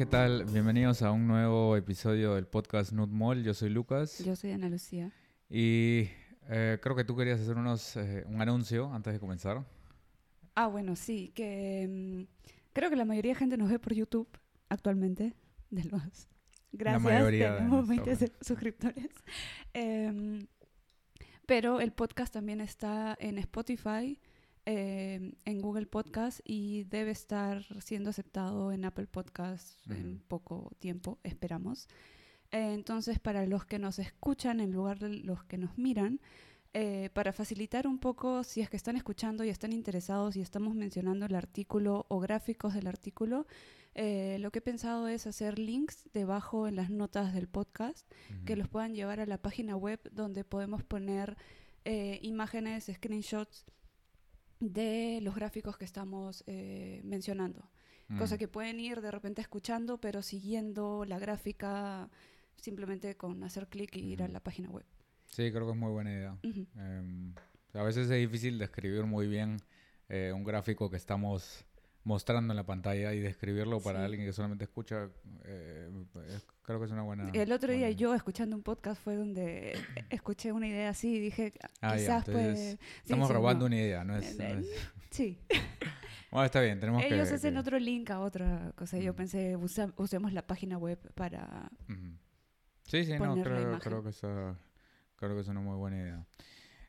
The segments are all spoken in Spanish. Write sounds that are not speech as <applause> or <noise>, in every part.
¿qué tal? Bienvenidos a un nuevo episodio del podcast Nut Mall. Yo soy Lucas. Yo soy Ana Lucía. Y eh, creo que tú querías hacer unos, eh, un anuncio antes de comenzar. Ah, bueno, sí, que mm, creo que la mayoría de gente nos ve por YouTube actualmente. <laughs> De los... Gracias, mayoría de tenemos nuestra 20 se- suscriptores. <laughs> Em, pero el podcast también está en Spotify, em, en Google Podcast y debe estar siendo aceptado en Apple Podcast en Ujú. poco tiempo, esperamos. Eh, entonces, para los que nos escuchan en lugar de los que nos miran, eh, para facilitar un poco, si es que están escuchando y están interesados y estamos mencionando el artículo o gráficos del artículo, eh, lo que he pensado es hacer links debajo en las notas del podcast que los puedan llevar a la página web donde podemos poner eh, imágenes, screenshots de los gráficos que estamos eh, mencionando. Cosa Mm. que pueden ir de repente escuchando, pero siguiendo la gráfica simplemente con hacer clic y ir a la página web. Sí, creo que es muy buena idea. Em, a veces es difícil describir muy bien eh, un gráfico que estamos mostrando en la pantalla y describirlo para Sí. alguien que solamente escucha. eh, creo que es una buena. El otro día buena yo escuchando un podcast fue donde escuché una idea así y dije, Ah, ya, quizás puede... sí, Estamos sí, robando no. una idea, ¿no es? no Eh, es- <laughs> Sí, <laughs> Bueno, está bien, tenemos que. ellos hacen que- otro link a otra cosa. Yo Ujú. pensé, usa- usemos la página web para... Sí, sí, no, poner creo, que esa- creo que es una muy buena idea.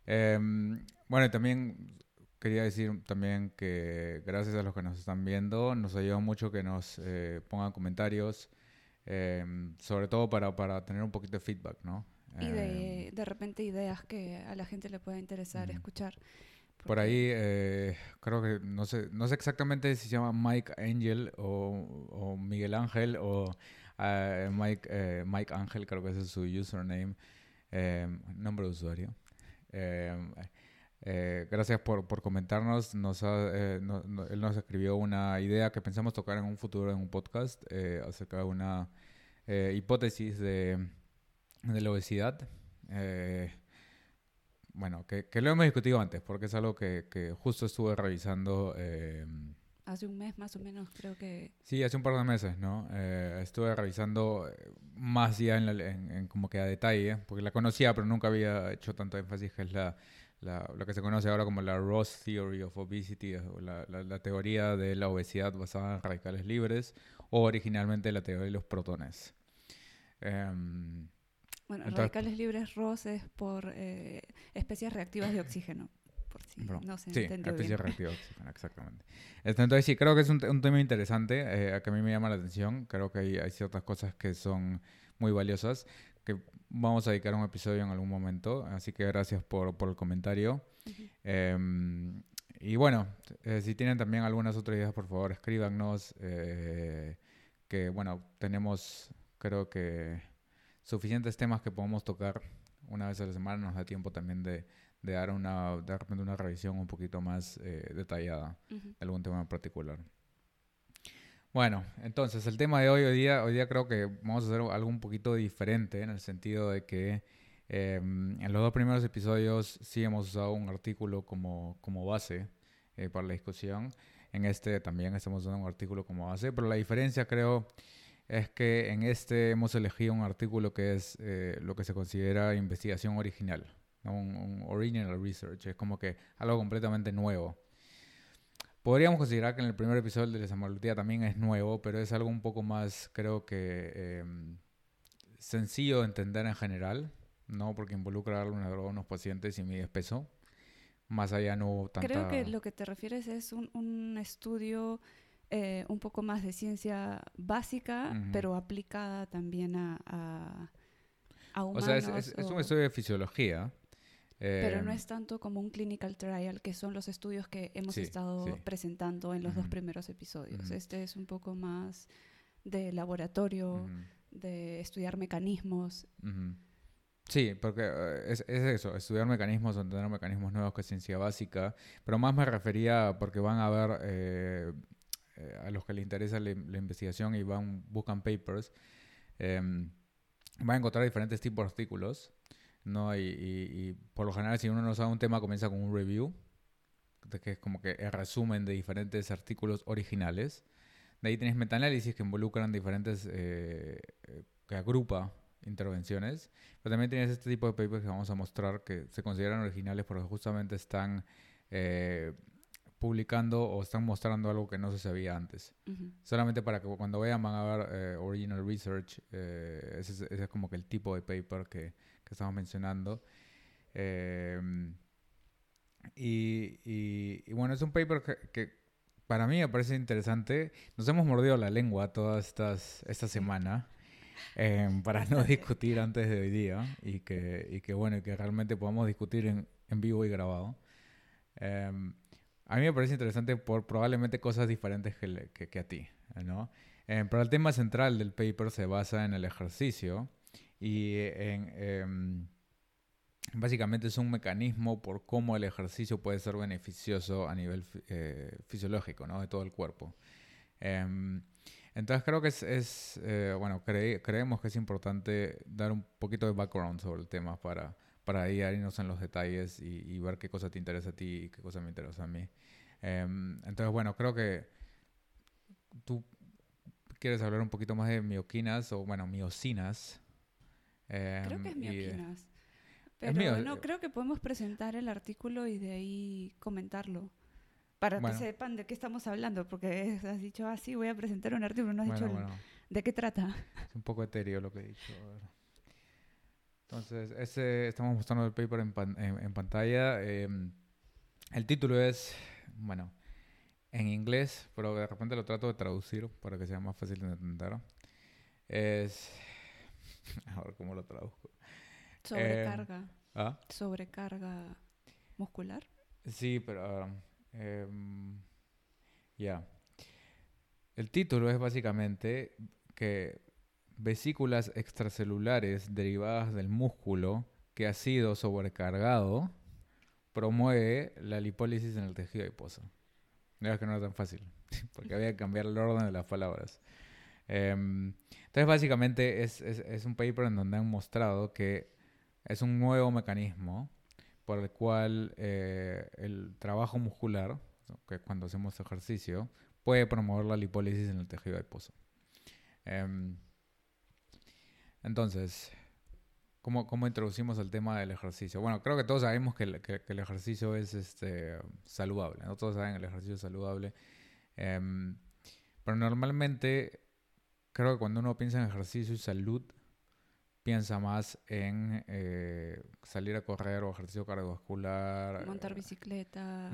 Em, bueno, también quería decir también que gracias a los que nos están viendo, nos ayuda mucho que nos eh, pongan comentarios, em, sobre todo para, para tener un poquito de feedback, ¿no? Y Em, de, de repente ideas que a la gente le pueda interesar escuchar. por ahí eh, creo que no sé, no sé exactamente si se llama Mike Angel o, o Miguel Ángel o eh, Mike, eh, Mike Ángel, creo que ese es su username, eh, nombre de usuario. Eh, gracias por, por comentarnos. Nos ha- eh, no- no- él nos escribió una idea que pensamos tocar en un futuro en un podcast eh, acerca de una eh, hipótesis de, de la obesidad. Eh, bueno, que, que lo hemos discutido antes, porque es algo que, que justo estuve revisando. eh, Hace un mes más o menos creo que... sí, hace un par de meses, ¿no? Estuve revisando más ya en, la- en- en como que a detalle, porque la conocía, pero nunca había hecho tanto énfasis, que es la, la- lo que se conoce ahora como la Ross Theory of Obesity, o la, la- la teoría de la obesidad basada en radicales libres, o originalmente la teoría de los protones. Em, Bueno, Entonces- radicales libres ROS es por eh, especies reactivas de oxígeno. Por si no se Sí, entendió especie bien. reactiva de oxígeno, exactamente. Este, Entonces sí, creo que es un, un tema interesante eh, que a mí me llama la atención. Creo que hay, hay ciertas cosas que son muy valiosas que vamos a dedicar un episodio en algún momento. Así que gracias por, por el comentario. Em, y bueno, eh, si tienen también algunas otras ideas, por favor, escríbanos. eh, que bueno, tenemos creo que suficientes temas que podemos tocar una vez a la semana. Nos da tiempo también de, de dar una, de repente una revisión un poquito más eh, detallada de algún tema en particular. Bueno, entonces el tema de hoy, hoy día, hoy día creo que vamos a hacer algo un poquito diferente en el sentido de que eh, en los dos primeros episodios sí hemos usado un artículo como, como base eh, para la discusión. En este también estamos usando un artículo como base, pero la diferencia creo es que en este hemos elegido un artículo que es eh, lo que se considera investigación original, un original research, es como que algo completamente nuevo. Podríamos considerar que en el primer episodio de Desamortía también es nuevo, pero es algo un poco más, creo que, eh, sencillo de entender en general, ¿no? Porque involucra darle una droga a unos pacientes y mide peso. Más allá no hubo tanta... Creo que lo que te refieres es un, un estudio eh, un poco más de ciencia básica, pero aplicada también a, a, a O humanos. sea, es, es- es un estudio de fisiología. Pero no eh, es tanto como un clinical trial, que son los estudios que hemos Sí, estado sí. presentando en los dos primeros episodios. Este es un poco más de laboratorio, de estudiar mecanismos. Sí, porque eh, es, es eso, estudiar mecanismos entender mecanismos nuevos que es ciencia básica, pero más me refería porque van a ver eh, eh, a los que les interesa la, la investigación y van buscan papers, em, van a encontrar diferentes tipos de artículos, ¿no? Y, y- y por lo general si uno no sabe un tema comienza con un review, que es como que el resumen de diferentes artículos originales, De ahí tienes metaanálisis que involucran diferentes, eh, eh, que agrupa intervenciones. Pero también tienes este tipo de papers que vamos a mostrar que se consideran originales porque justamente están eh, publicando o están mostrando algo que no se sabía antes. Solamente para que cuando vean van a ver original research. ese, es, como que el tipo de paper que, que estamos mencionando. Y, y, bueno, es un paper que, para mí me parece interesante. Nos hemos mordido la lengua toda estas, esta semana em, para no discutir antes de hoy día y que, y que bueno, que realmente podamos discutir en, en vivo y grabado. Em, a mí me parece interesante por probablemente cosas diferentes que, que, que a ti, ¿no? Pero el tema central del paper se basa en el ejercicio y en básicamente es un mecanismo por cómo el ejercicio puede ser beneficioso a nivel eh, fisiológico, ¿no? De todo el cuerpo. Em, entonces creo que es, eh, bueno, creemos que es importante dar un poquito de background sobre el tema para, para irnos en los detalles y, ver qué cosa te interesa a ti y qué cosa me interesa a mí. Em, entonces, bueno, creo que tú quieres hablar un poquito más de mioquinas o, bueno, miocinas. Creo que es em, mioquinas. Pero no, creo que podemos presentar el artículo y de ahí comentarlo. Para que sepan de qué estamos hablando, porque has dicho, ah, sí, voy a presentar un artículo, no has dicho de qué trata. Es un poco etéreo lo que he dicho. Entonces, ese, estamos mostrando el paper en, pantalla. Em, el título es, bueno, en inglés, pero de repente lo trato de traducir para que sea más fácil de entender. Es, <laughs> a ver cómo lo traduzco. Sobrecarga. Eh, ¿ah? Sobrecarga muscular. Sí, pero... Em, ya. El título es básicamente que vesículas extracelulares derivadas del músculo que ha sido sobrecargado promueve la lipólisis en el tejido adiposo. No es que no era tan fácil, <laughs> porque había que cambiar el orden de las palabras. Em, entonces, básicamente es, es, un paper en donde han mostrado que es un nuevo mecanismo por el cual eh, el trabajo muscular, que cuando hacemos ejercicio, puede promover la lipólisis en el tejido adiposo. Em, entonces, ¿cómo, ¿cómo, introducimos el tema del ejercicio? Bueno, creo que todos sabemos que el, que, el ejercicio es este, saludable, ¿no? Todos saben que el ejercicio es saludable. Em, pero normalmente, creo que cuando uno piensa en ejercicio y salud, piensa más en eh, salir a correr o ejercicio cardiovascular. Montar bicicleta,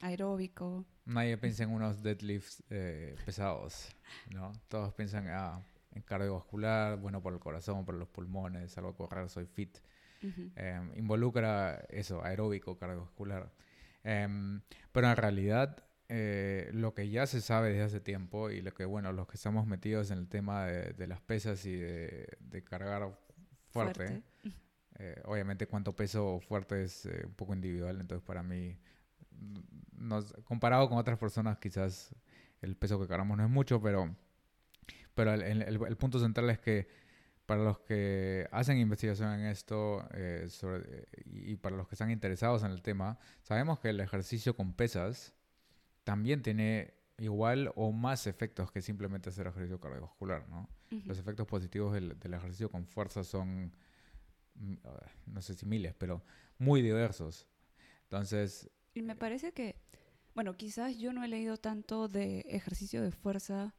aeróbico. Nadie piensa en unos deadlifts eh, pesados, ¿no? Todos piensan ah, en cardiovascular, bueno por el corazón, por los pulmones, salgo a correr, soy fit. Em, involucra eso, aeróbico, cardiovascular. Em, pero en realidad eh, lo que ya se sabe desde hace tiempo y lo que, bueno, los que estamos metidos en el tema de, las pesas y de, cargar fuerte, eh, obviamente cuánto peso fuerte es eh, un poco individual, entonces para mí, nos, comparado con otras personas, quizás el peso que cargamos no es mucho, pero, pero el, punto central es que para los que hacen investigación en esto y para los que están interesados en el tema, sabemos que el ejercicio con pesas también tiene igual o más efectos que simplemente hacer ejercicio cardiovascular, ¿no? Los efectos positivos del, ejercicio con fuerza son, mm, no sé si miles, pero muy diversos. Entonces... Y me parece que, bueno, quizás yo no he leído tanto de ejercicio de fuerza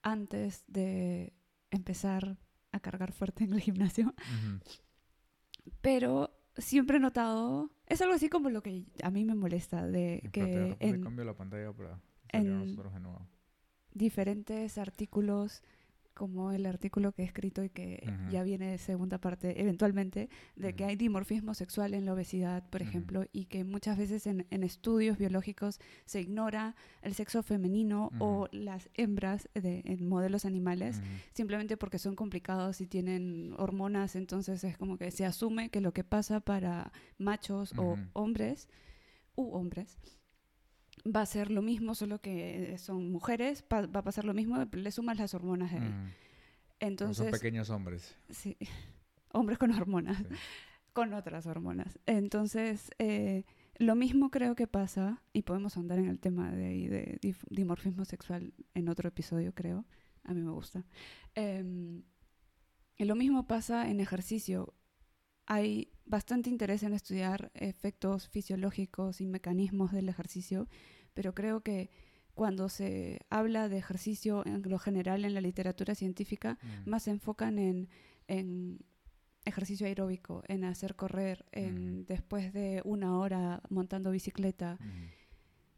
antes de empezar a cargar fuerte en el gimnasio, pero siempre he notado, es algo así como lo que a mí me molesta, de que en, cambio la pantalla para en diferentes artículos como el artículo que he escrito y que ya viene de segunda parte eventualmente, de que hay dimorfismo sexual en la obesidad, por ejemplo, y que muchas veces en, estudios biológicos se ignora el sexo femenino o las hembras de, en modelos animales, simplemente porque son complicados y tienen hormonas, entonces es como que se asume que lo que pasa para machos o hombres, u hombres, va a ser lo mismo, solo que son mujeres, va a pasar lo mismo, le sumas las hormonas. Entonces, son pequeños hombres. Sí, <laughs> hombres con hormonas, <laughs> con otras hormonas. Entonces, eh, Lo mismo creo que pasa, y podemos andar en el tema de, de dif- dimorfismo sexual en otro episodio, creo. A mí me gusta. Em, lo mismo pasa en ejercicio. Hay bastante interés en estudiar efectos fisiológicos y mecanismos del ejercicio, pero creo que cuando se habla de ejercicio en lo general en la literatura científica, Mm. más se enfocan en, en ejercicio aeróbico, en hacer correr, en Mm. después de una hora montando bicicleta, Mm.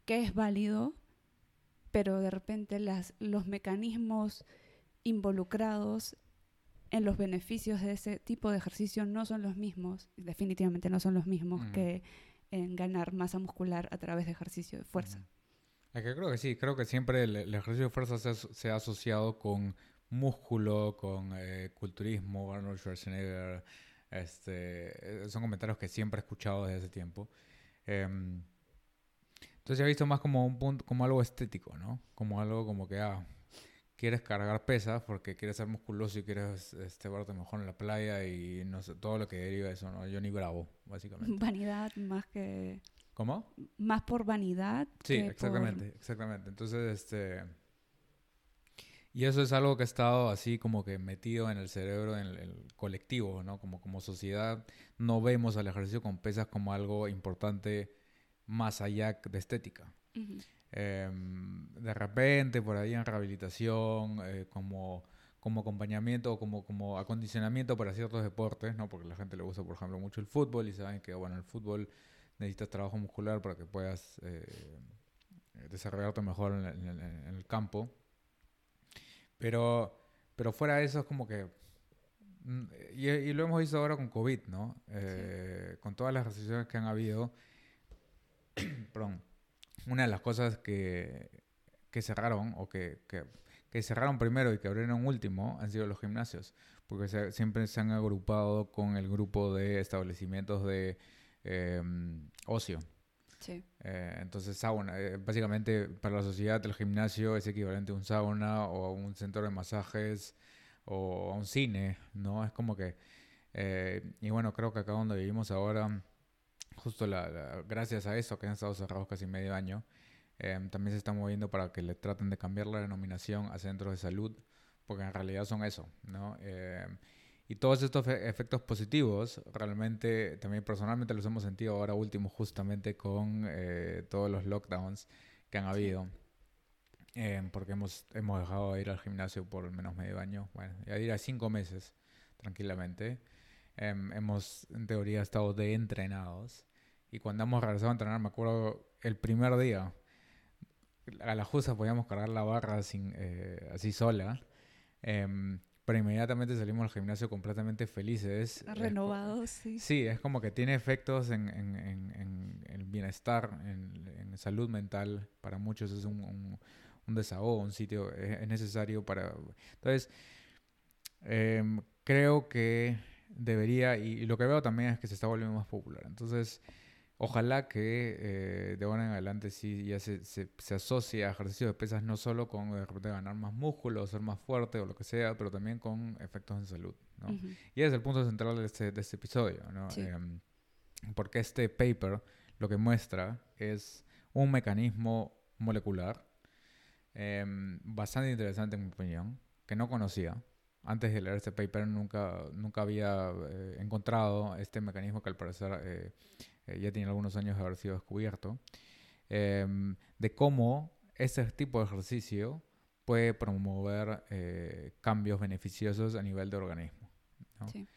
que es válido, pero de repente las, los mecanismos involucrados en los beneficios de ese tipo de ejercicio no son los mismos, definitivamente no son los mismos que en ganar masa muscular a través de ejercicio de fuerza. Es que creo que sí, creo que siempre el, el ejercicio de fuerza se se ha asociado con músculo, con eh, culturismo, Arnold Schwarzenegger. Este, eh, son comentarios que siempre he escuchado desde hace tiempo. Em, entonces he visto más como un punto, como algo estético, ¿no? Como algo como que, ah, quieres cargar pesas porque quieres ser musculoso y quieres este, verte mejor en la playa y no sé, todo lo que deriva de eso, ¿no? Johnny Bravo, básicamente. <laughs> Vanidad más que ¿Cómo? más por vanidad. Sí, que por- exactamente, exactamente. Entonces, este... Y eso es algo que ha estado así como que metido en el cerebro, en el, colectivo, ¿no? Como, como sociedad no vemos al ejercicio con pesas como algo importante más allá de estética. Ujú. Em, de repente, por ahí en rehabilitación, eh, como, como acompañamiento o como, como acondicionamiento para ciertos deportes, ¿no? Porque la gente le gusta, por ejemplo, mucho el fútbol y saben que, bueno, el fútbol necesitas trabajo muscular para que puedas eh, desarrollarte mejor en, el- en el- en el campo. Pero, pero fuera de eso es como que... mm, Y, y lo hemos visto ahora con COVID, ¿no? Eh, Con todas las restricciones que han habido. <coughs> perdón. Una de las cosas que, que cerraron o que, que, que cerraron primero y que abrieron último han sido los gimnasios. Porque se- siempre se han agrupado con el grupo de establecimientos de em, ocio. Sí. Eh, entonces, sauna, eh, básicamente para la sociedad el gimnasio es equivalente a un sauna o a un centro de masajes o a un cine, ¿no? Es como que, eh, y bueno, creo que acá donde vivimos ahora, justo la, la- gracias a eso que han estado cerrados casi medio año, eh, también se están moviendo para que le traten de cambiar la denominación a centros de salud, porque en realidad son eso, ¿no? Eh, y todos estos efe- efectos positivos, realmente, también personalmente los hemos sentido ahora último justamente con eh, todos los lockdowns que han habido. Eh, porque hemos, hemos dejado de ir al gimnasio por al menos medio año, bueno, ya diría cinco meses, tranquilamente. Em, hemos, en teoría, estado de entrenados. Y cuando hemos regresado a entrenar, me acuerdo el primer día, a la justa podíamos cargar la barra sin, eh, así sola. Em, pero inmediatamente salimos al gimnasio completamente felices. Renovados, sí. Sí, es como que tiene efectos en, en, en, en el bienestar, en, salud mental. Para muchos es un, un, un desahogo, un sitio, es, es necesario para... Entonces, em, creo que debería, y, y lo que veo también es que se está volviendo más popular. Entonces, ojalá que eh, de ahora en adelante sí ya se, se, se asocie a ejercicio de pesas no solo con de repente ganar más músculo, ser más fuerte o lo que sea, pero también con efectos en salud, ¿no? Ujú. Y ese es el punto central de este, de este episodio, ¿no? Sí. Em, porque este paper lo que muestra es un mecanismo molecular em, bastante interesante en mi opinión, que no conocía. Antes de leer este paper nunca, nunca había eh, encontrado este mecanismo que al parecer eh, eh, ya tiene algunos años de haber sido descubierto, em, de cómo este tipo de ejercicio puede promover eh, cambios beneficiosos a nivel de organismo. ¿no? Sí.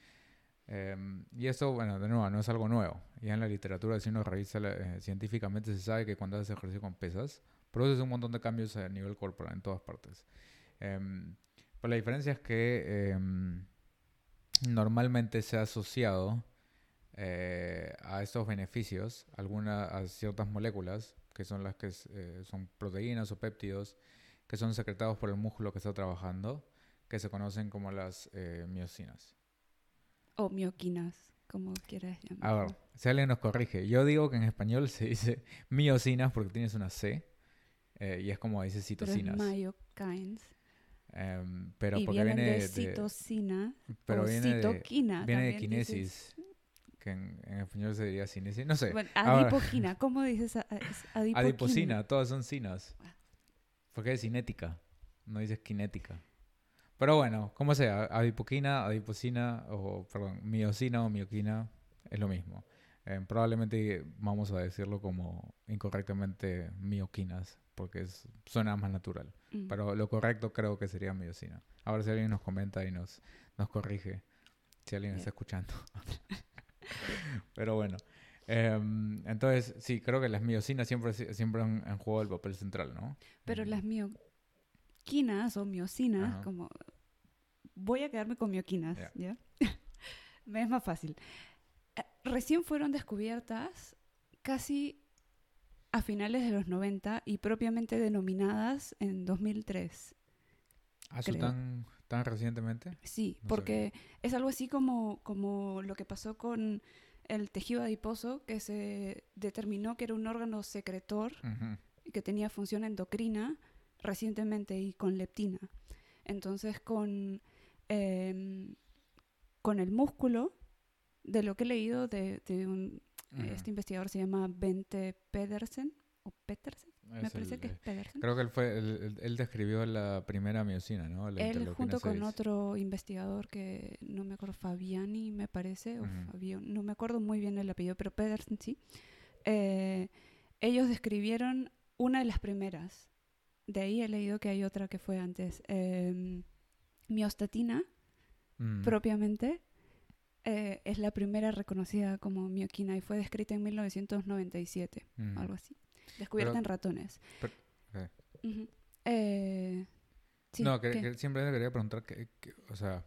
Em, y esto, bueno, de nuevo, no es algo nuevo. Ya en la literatura, si uno revisa eh, científicamente, se sabe que cuando haces ejercicio con pesas, produces un montón de cambios a nivel corporal en todas partes. Em, pero la diferencia es que em, normalmente se ha asociado eh, a estos beneficios alguna, a ciertas moléculas, que son las que eh, son proteínas o péptidos, que son secretados por el músculo que está trabajando, que se conocen como las eh, miocinas. O mioquinas, como quieras A llamarlo. ver, si alguien nos corrige. Yo digo que en español se dice miocinas porque tienes una C. y es como dice Pero es citocinas. myokines. Em, pero y porque viene de citocina pero o viene de, viene de dices. kinesis, que en, en español se diría cinesia. No sé. Bueno, Ahora- adipoquina. ¿Cómo dices <laughs> adipoquina? Adiposina, todas son sinas. Ah. Porque es cinética, no dices kinética. Pero bueno, como sea, adipoquina, adiposina, o perdón, miocina o mioquina, es lo mismo. Eh, probablemente vamos a decirlo como incorrectamente mioquinas, porque es, suena más natural. Mm. Pero lo correcto creo que sería miocina. Ahora si alguien nos comenta y nos, nos corrige, si alguien está escuchando. <laughs> Pero bueno. em, entonces, sí, creo que las miocinas siempre, siempre han, han jugado el papel central, ¿no? Pero Mm. las mioquinas o miocinas, Ajá. como... Voy a quedarme con mioquinas, Ya. ¿ya? <laughs> Me es más fácil. Eh, Recién fueron descubiertas casi a finales de los 90 y propiamente denominadas en 2003. ¿Ah, eso tan, tan recientemente? Sí, No porque es algo así como, como lo que pasó con el tejido adiposo, que se determinó que era un órgano secretor que tenía función endocrina recientemente y con leptina. Entonces, con, em, con el músculo, de lo que he leído de, de un, Ujú. este investigador se llama Bente Pedersen, o Petersen, me Es parece el- que es eh, Pedersen. Creo que él, fue, él, él- describió la primera miocina, ¿no? La Él junto con 6. otro investigador que no me acuerdo, Fabiani me parece, o Ujú. Fabio, no me acuerdo muy bien el apellido, pero Pedersen sí. Eh, ellos describieron una de las primeras. De ahí he leído que hay otra que fue antes. em, miostatina, Mm. propiamente, eh, es la primera reconocida como mioquina y fue descrita en 1997, Mm. algo así. Descubierta Pero- en ratones. pero- ok. Ujú. Eh, sí, no, que, ¿qué? que simplemente quería preguntar, que, que- o sea,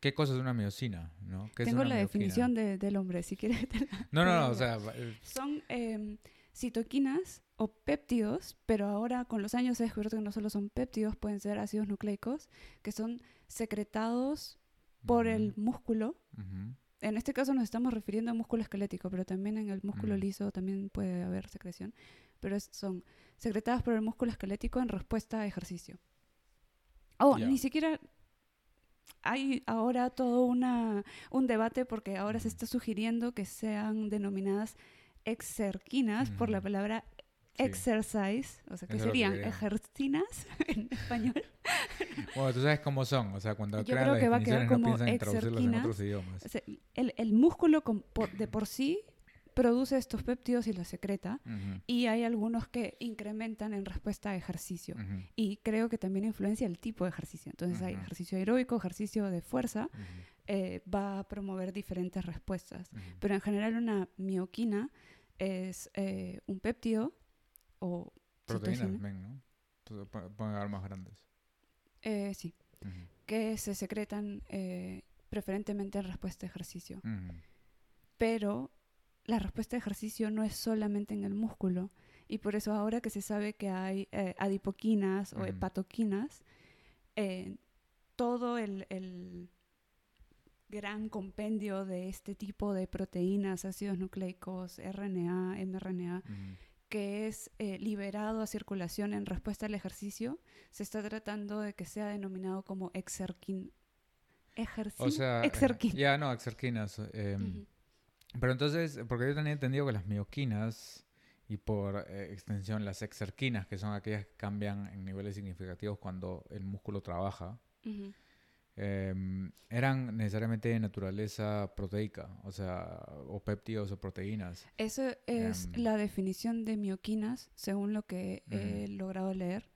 ¿qué cosa es una miocina? ¿no? ¿Qué es Tengo una la definición de- del hombre, si quieres. No, no, no, o sea, eh, Son em, citoquinas o péptidos, pero ahora con los años se descubierto que no solo son péptidos, pueden ser ácidos nucleicos, que son secretados por el músculo. ujú. En este caso nos estamos refiriendo a músculo esquelético, pero también en el músculo Mm. liso también puede haber secreción. Pero es- son secretadas por el músculo esquelético en respuesta a ejercicio. Oh, ni siquiera hay ahora todo una, un debate porque ahora se está sugiriendo que sean denominadas exerquinas por la palabra Sí. exercise, o sea, que Eso serían ejercinas <laughs> en español. <laughs> Bueno, tú sabes cómo son, o sea, cuando Yo crean creo las que va a quedar no como piensan en otros idiomas. O sea, el, el músculo con- por- de por sí produce estos péptidos y los secreta, y hay algunos que incrementan en respuesta a ejercicio. Y creo que también influencia el tipo de ejercicio. Entonces hay ejercicio aeróbico, ejercicio de fuerza, eh, va a promover diferentes respuestas. Pero en general una mioquina es eh, un péptido o Proteínas también, ¿no? Pues, pu- Pueden haber más grandes. eh, sí, que se secretan eh, preferentemente en respuesta a ejercicio. pero la respuesta de ejercicio no es solamente en el músculo. Y por eso ahora que se sabe que hay eh, adipoquinas o hepatoquinas, eh, todo el, el gran compendio de este tipo de proteínas, ácidos nucleicos, RNA, mRNA. Que es eh, liberado a circulación en respuesta al ejercicio, se está tratando de que sea denominado como exerquin. O sea, eh, exerquin. ya no, exerquinas. eh, Ujú. Pero entonces, porque yo tenía entendido que las mioquinas y por eh, extensión las exerquinas, que son aquellas que cambian en niveles significativos cuando el músculo trabaja. Em, eran necesariamente de naturaleza proteica, o sea, o péptidos o proteínas. Eso es Em. la definición de mioquinas, según lo que he logrado leer.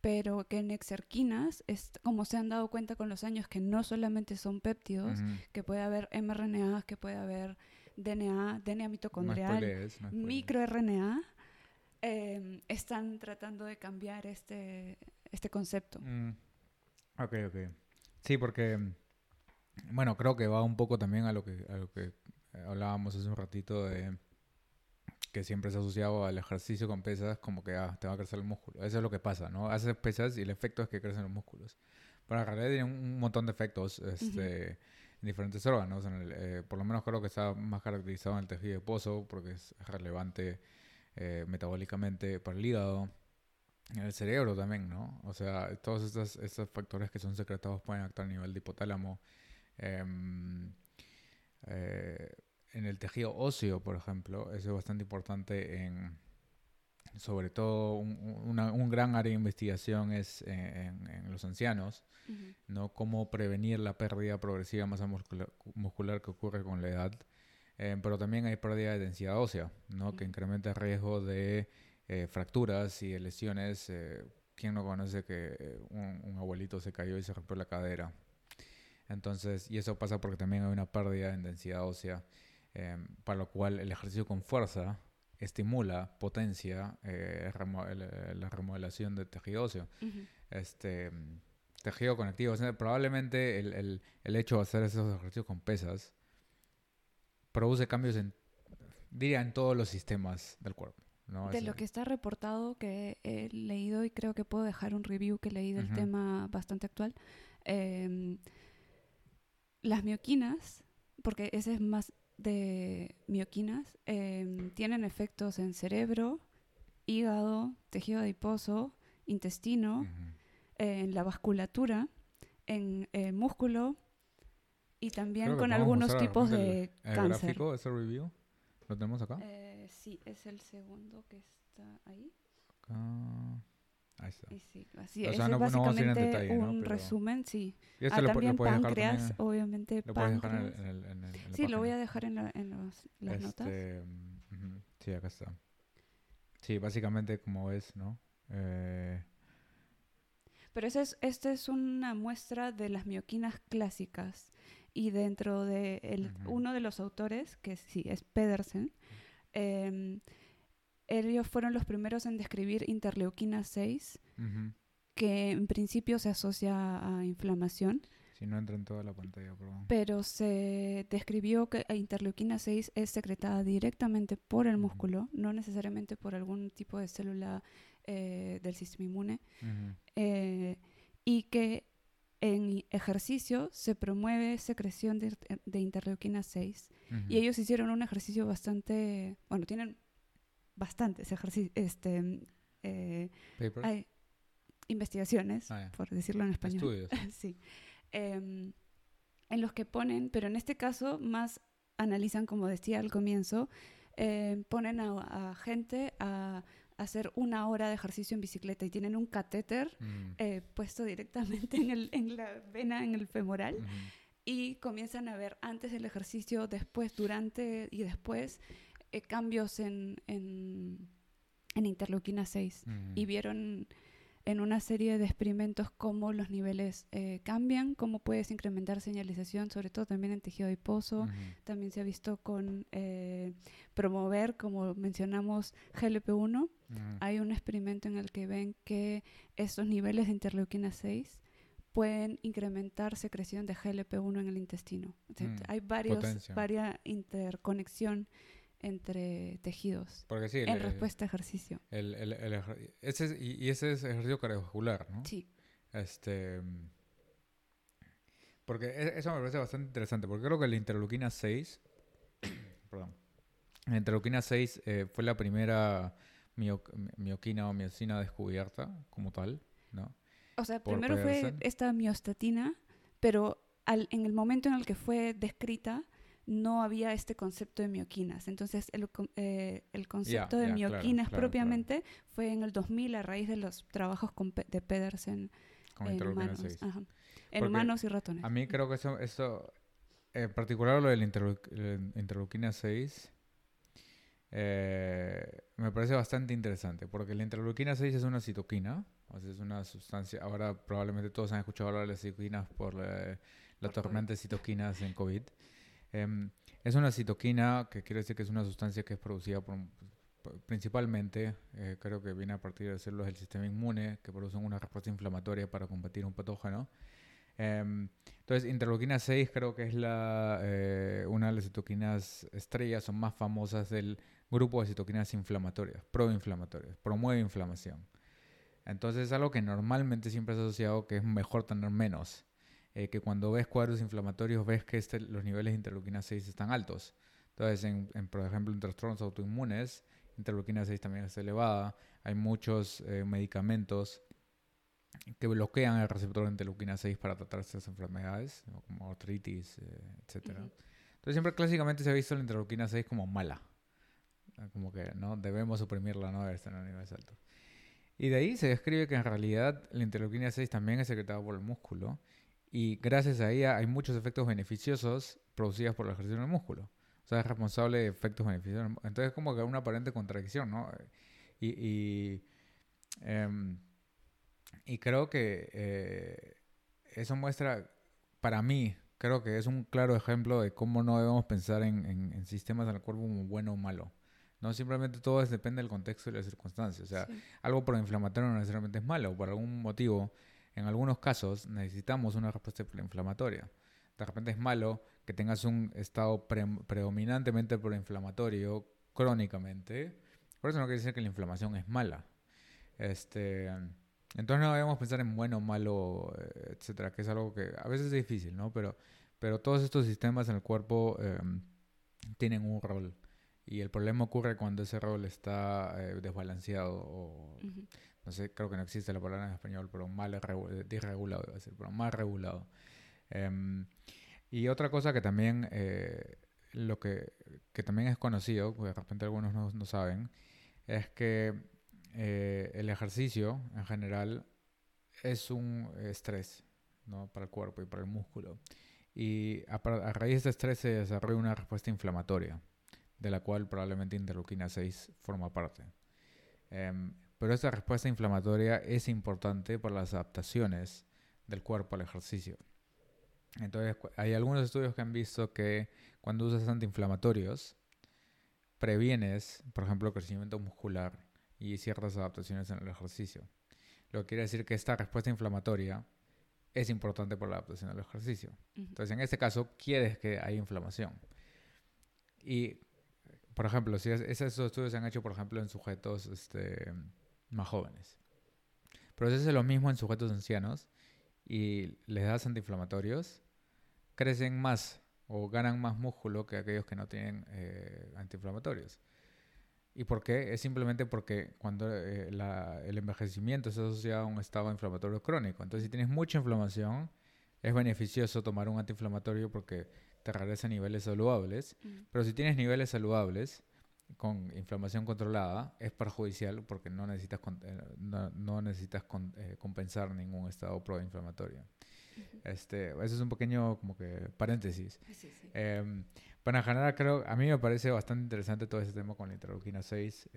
Pero que en exerquinas, es, como se han dado cuenta con los años, que no solamente son péptidos, que puede haber mRNA, que puede haber DNA, DNA No mitocondrial, no spoilees. microRNA, em, están tratando de cambiar este, este concepto. Mm, Ok, ok. Sí, porque, bueno, creo que va un poco también a lo que, a lo que hablábamos hace un ratito de que siempre se ha asociado al ejercicio con pesas como que ah, te va a crecer el músculo. Eso es lo que pasa, ¿no? Haces pesas y el efecto es que crecen los músculos. Pero en realidad tiene un, montón de efectos este, en diferentes órganos. En el, eh, por lo menos creo que está más caracterizado en el tejido adiposo porque es relevante eh, metabólicamente para el hígado. En el cerebro también, ¿no? O sea, todos estos, estos factores que son secretados pueden actuar a nivel de hipotálamo. Em, eh, en el tejido óseo, por ejemplo, eso es bastante importante en, sobre todo un, una, un gran área de investigación es en, en los ancianos, ¿no? Cómo prevenir la pérdida progresiva de masa muscular, muscular que ocurre con la edad. Eh, pero también hay pérdida de densidad ósea, ¿no? Que incrementa el riesgo de eh, fracturas y lesiones. Eh, ¿Quién no conoce que eh, un, un, abuelito se cayó y se rompió la cadera? Entonces, y eso pasa porque también hay una pérdida en densidad ósea, eh, para lo cual el ejercicio con fuerza estimula, potencia eh, remo la remodelación del tejido óseo. Uh -huh. Este tejido conectivo. O sea, probablemente el, el, el, hecho de hacer esos ejercicios con pesas produce cambios en, diría, en todos los sistemas del cuerpo. ¿No? De lo que está reportado, que he leído y creo que puedo dejar un review que leí del uh -huh. tema bastante actual. Eh, las mioquinas, porque ese es más de mioquinas, eh, tienen efectos en cerebro, hígado, tejido adiposo, intestino, uh -huh. eh, en la vasculatura, en el músculo y también con algunos tipos de el, cáncer. gráfico, ese review? ¿Lo tenemos acá? Eh, sí, es el segundo que está ahí. Acá. Ahí está. Y sí, así o es. sea, no, básicamente no detalle, un ¿no? resumen, sí. Y este ah, lo, también lo páncreas, también, obviamente lo páncreas. dejar en, el, en, el, en sí, lo voy a dejar en, la, los, las este, notas. Uh -huh. Sí, acá está. Sí, básicamente como ves, ¿no? Eh... Pero esta es, esta es una muestra de las mioquinas clásicas. Y dentro de el, uh -huh. uno de los autores, que sí, es Pedersen, eh, ellos fueron los primeros en describir interleuquina 6, uh -huh. que en principio se asocia a inflamación. Si no entra en toda la pantalla, perdón. Pero se describió que interleuquina 6 es secretada directamente por el músculo, uh -huh. no necesariamente por algún tipo de célula eh, del sistema inmune, eh, y que en ejercicio se promueve secreción de, de interleuquina 6. Y ellos hicieron un ejercicio bastante, bueno, tienen bastantes ejercicios, este, eh, hay investigaciones, ah, yeah. por decirlo en español. Estudios. <laughs> sí. Eh, en los que ponen, pero en este caso más analizan, como decía al comienzo, eh, ponen a, a, gente a hacer una hora de ejercicio en bicicleta y tienen un catéter mm. eh, puesto directamente en, el, en, la vena, en el femoral. Mm. Y comienzan a ver antes del ejercicio, después, durante y después eh, cambios en, en, en, interleuquina 6 mm. y vieron en una serie de experimentos cómo los niveles eh, cambian, cómo puedes incrementar señalización, sobre todo también en tejido adiposo. Mm -hmm. También se ha visto con eh, promover, como mencionamos, GLP-1. Mm. Hay un experimento en el que ven que estos niveles de interleuquina 6 pueden incrementar secreción de GLP-1 en el intestino. O sea, mm. Hay varios, varias interconexión entre tejidos Porque sí, en el, respuesta a ejercicio. El, el, el ese es, y, y, ese es ejercicio cardiovascular, ¿no? Sí. Este, porque e, eso me parece bastante interesante, porque creo que la interleuquina 6, <clears throat> perdón, la interleuquina 6 eh, fue la primera mioquina o miocina descubierta como tal, ¿no? O sea, primero Pedersen. fue esta miostatina, pero al, en el momento en el que fue descrita, no había este concepto de mioquinas. Entonces, el, eh, el concepto yeah, de yeah, mioquinas claro, propiamente claro. fue en el 2000 a raíz de los trabajos con, de Pedersen con en humanos. Ajá. En humanos y ratones. A mí creo que eso, eso en particular lo de la interleuquina 6, eh, me parece bastante interesante, porque la interleuquina 6 es una citoquina, o sea, es una sustancia, ahora probablemente todos han escuchado hablar de las citoquinas por la, la tormenta de citoquinas en COVID. Eh, es una citoquina que quiere decir que es una sustancia que es producida por, principalmente, eh, creo que viene a partir de células del sistema inmune que producen una respuesta inflamatoria para combatir un patógeno. Eh, entonces, interleuquina 6 creo que es la, eh, una de las citoquinas estrellas o más famosas del grupo de citoquinas inflamatorias, proinflamatorias, promueve inflamación. Entonces es algo que normalmente siempre es asociado que es mejor tener menos eh, que cuando ves cuadros inflamatorios ves que este, los niveles de interleuquina 6 están altos. Entonces, en, en, por ejemplo, en trastornos autoinmunes, interleuquina 6 también está elevada. Hay muchos eh, medicamentos que bloquean el receptor de interleuquina 6 para tratar estas enfermedades, como artritis, eh, etc. Uh -huh. Entonces siempre clásicamente se ha visto la interleuquina 6 como mala. Como que no debemos suprimirla, no debe estar en niveles altos. Y de ahí se describe que en realidad la interleuquina 6 también es secretada por el músculo y gracias a ella hay muchos efectos beneficiosos producidos por la ejercicio del músculo. O sea, es responsable de efectos beneficiosos. Entonces es como que una aparente contradicción, ¿no? Y, y, em, y creo que eh, eso muestra, para mí, creo que es un claro ejemplo de cómo no debemos pensar en, en, sistemas del cuerpo como bueno o malo. No simplemente todo depende del contexto y las circunstancias. O sea, algo por inflamatorio no necesariamente es malo. Por algún motivo, en algunos casos, necesitamos una respuesta inflamatoria. De repente es malo que tengas un estado predominantemente proinflamatorio crónicamente. Por eso no quiere decir que la inflamación es mala. Este, entonces no debemos pensar en bueno, malo, eh, etcétera, que es algo que a veces es difícil, ¿no? Pero, pero todos estos sistemas en el cuerpo em, tienen un rol. Y el problema ocurre cuando ese rol está eh, desbalanceado o, no sé, creo que no existe la palabra en español, pero mal desregulado, iba a pero mal regulado. Em, y otra cosa que también, eh, lo que, que, también es conocido, porque de repente algunos no, no saben, es que eh, el ejercicio en general es un estrés para el cuerpo y para el músculo. Y a, raíz de este estrés se desarrolla una respuesta inflamatoria de la cual probablemente interleuquina 6 forma parte. Em, pero esta respuesta inflamatoria es importante para las adaptaciones del cuerpo al ejercicio. Entonces, hay algunos estudios que han visto que cuando usas antiinflamatorios, previenes, por ejemplo, crecimiento muscular y ciertas adaptaciones en el ejercicio. Lo que quiere decir que esta respuesta inflamatoria es importante para la adaptación al ejercicio. Entonces, en este caso, quieres que haya inflamación. Y por ejemplo, si esos estudios se han hecho, por ejemplo, en sujetos este, más jóvenes. Pero si haces lo mismo en sujetos ancianos y les das antiinflamatorios, crecen más o ganan más músculo que aquellos que no tienen eh, antiinflamatorios. ¿Y por qué? Es simplemente porque cuando eh, el envejecimiento es asociado a un estado inflamatorio crónico. Entonces, si tienes mucha inflamación, es beneficioso tomar un antiinflamatorio porque te regresa a niveles saludables. Pero si tienes niveles saludables con inflamación controlada, es perjudicial porque no necesitas, eh, no, necesitas eh, compensar ningún estado proinflamatorio. Este, eso es un pequeño como que paréntesis. Em, para generar, creo, a mí me parece bastante interesante todo ese tema con la interleuquina 6.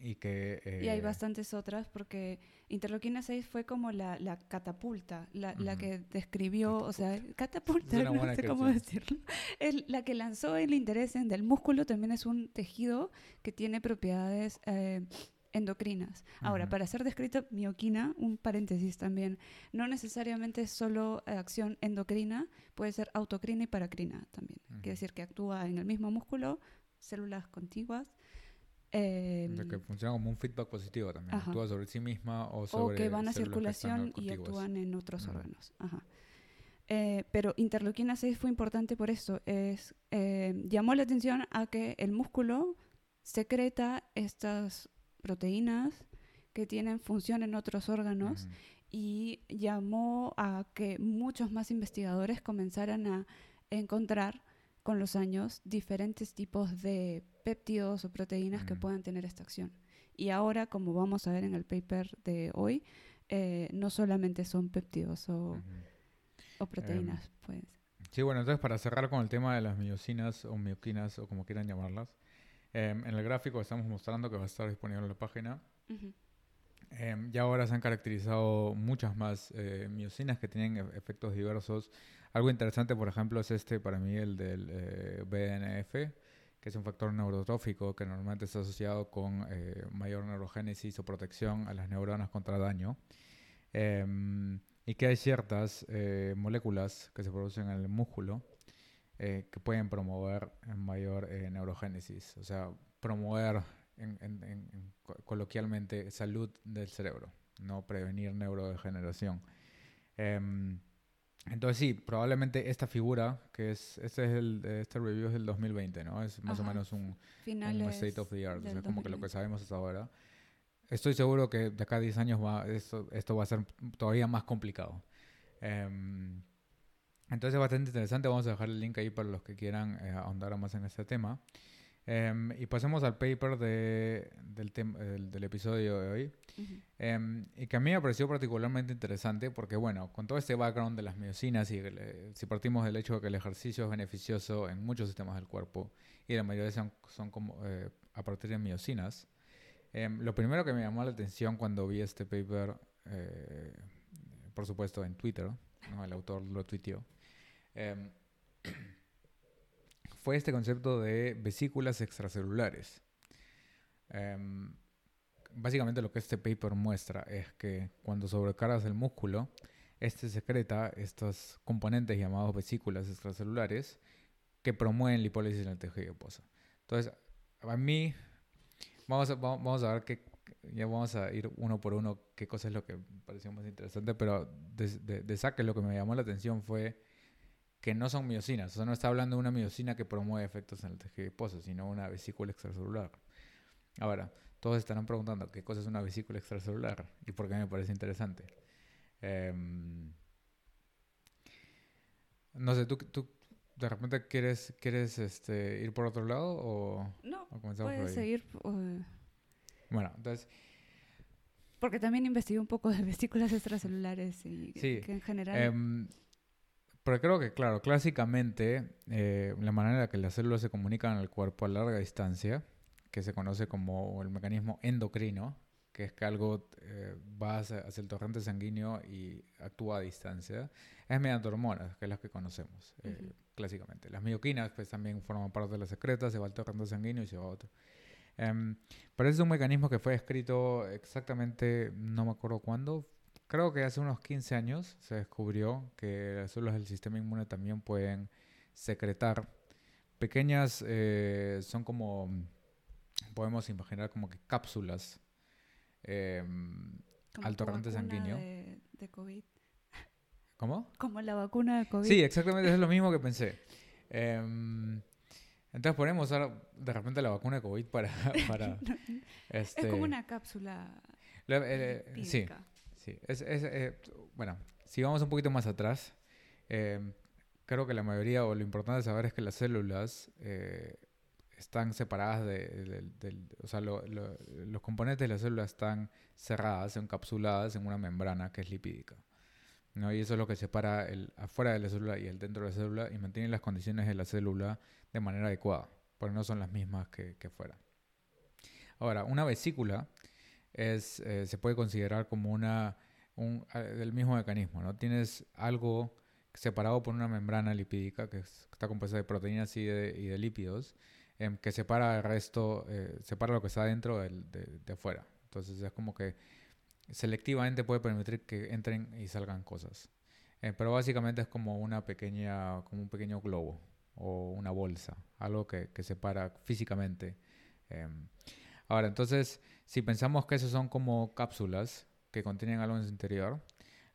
Y que... y hay eh, bastantes otras porque interloquina 6 fue como la, la catapulta, la, la, que describió, o sea, catapulta, <laughs> no sé cómo decirlo, es la que lanzó el interés en el músculo, también es un tejido que tiene propiedades... Eh, endocrinas. Ahora, para ser descrita mioquina, un paréntesis también, no necesariamente es solo acción endocrina, puede ser autocrina y paracrina también. Quiere decir que actúa en el mismo músculo, células contiguas, eh, que funciona como un feedback positivo también. Actúa sobre sí misma o sobre. O que van a circulación y actúan en otros órganos. Ajá. Eh, pero interleuquina 6 fue importante por eso. Es, eh, llamó la atención a que el músculo secreta estas proteínas que tienen función en otros órganos y llamó a que muchos más investigadores comenzaran a encontrar con los años diferentes tipos de péptidos o proteínas que puedan tener esta acción. Y ahora, como vamos a ver en el paper de hoy, eh, no solamente son péptidos o, proteínas. Em, pues. Sí, bueno, entonces para cerrar con el tema de las miocinas o mioquinas o como quieran llamarlas, em, en el gráfico estamos mostrando que va a estar disponible en la página. Em, ya ahora se han caracterizado muchas más eh, miocinas que tienen efectos diversos algo interesante, por ejemplo, es este para mí, el del eh, BNF, que es un factor neurotrófico que normalmente está asociado con eh, mayor neurogénesis o protección a las neuronas contra daño. Em, y que hay ciertas eh, moléculas que se producen en el músculo que pueden promover mayor neurogénesis, o sea, promover coloquialmente salud del cerebro, no prevenir neurodegeneración. Em, entonces sí, probablemente esta figura, que es, este es el, este review es del 2020, ¿no? Es más o menos un, un, state of the art, es como que lo que sabemos hasta ahora. Estoy seguro que de acá a 10 años va, esto, esto va a ser todavía más complicado. Em, Entonces es bastante interesante, vamos a dejar el link ahí para los que quieran eh, ahondar más en este tema. Em, y pasemos al paper de, del, del, del, episodio de hoy, em, y que a mí me pareció particularmente interesante porque, bueno, con todo este background de las miocinas, y si partimos del hecho de que el ejercicio es beneficioso en muchos sistemas del cuerpo, y la mayoría son, son como, eh, a partir de miocinas, em, lo primero que me llamó la atención cuando vi este paper, eh, por supuesto en Twitter, ¿no? el autor lo tuiteó, <clears throat> fue este concepto de vesículas extracelulares. Em, básicamente lo que este paper muestra es que cuando sobrecargas el músculo, este secreta estos componentes llamados vesículas extracelulares que promueven la hipólisis en el tejido adiposo. Entonces, a mí, vamos a, vamos a ver qué, ya vamos a ir uno por uno qué cosa es lo que me pareció más interesante, pero de, de, de saque lo que me llamó la atención fue que no son miocinas. O sea, no está hablando de una miocina que promueve efectos en el tejido adiposo, sino una vesícula extracelular. Ahora, todos estarán preguntando qué cosa es una vesícula extracelular y por qué me parece interesante. Em, no sé, ¿tú, ¿tú, de repente quieres, quieres este, ir por otro lado o, no, o comenzamos puedes seguir. Uh, bueno, entonces... Porque también investigué un poco de <laughs> vesículas extracelulares y sí, que en general... Em, pero creo que, claro, clásicamente eh, la manera en la que las células se comunican el cuerpo a larga distancia, que se conoce como el mecanismo endocrino, que es que algo eh, va hacia, el torrente sanguíneo y actúa a distancia, es mediante hormonas, que es las que conocemos eh, clásicamente. Las mioquinas pues también forman parte de las secretas, se va al torrente sanguíneo y se va a otro. Um, pero es un mecanismo que fue escrito exactamente, no me acuerdo cuándo, creo que hace unos 15 años se descubrió que las células del sistema inmune también pueden secretar pequeñas, eh, son como, podemos imaginar como que cápsulas eh, al torrente sanguíneo. De, de, COVID. ¿Cómo? Como la vacuna de COVID. Sí, exactamente, es lo mismo que pensé. Eh, entonces podemos usar de repente la vacuna de COVID para... <laughs> para <laughs> este, es como una cápsula. La, eh, sí, Sí, es, eh, bueno, si vamos un poquito más atrás, eh, creo que la mayoría o lo importante de saber es que las células eh, están separadas de, o sea, los componentes de las células están cerradas, encapsuladas en una membrana que es lipídica. ¿no? Y eso es lo que separa el afuera de la célula y el dentro de la célula y mantiene las condiciones de la célula de manera adecuada, porque no son las mismas que fuera. Ahora, una vesícula es, eh, se puede considerar como una, un, del mismo mecanismo, ¿no? Tienes algo separado por una membrana lipídica que está compuesta de proteínas y de, y de lípidos, em, que separa el resto, eh, separa lo que está dentro de, de, afuera. Entonces es como que selectivamente puede permitir que entren y salgan cosas. Eh, pero básicamente es como una pequeña, como un pequeño globo o una bolsa, algo que, que separa físicamente. Em, Ahora, entonces, si pensamos que esos son como cápsulas que contienen algo en su interior,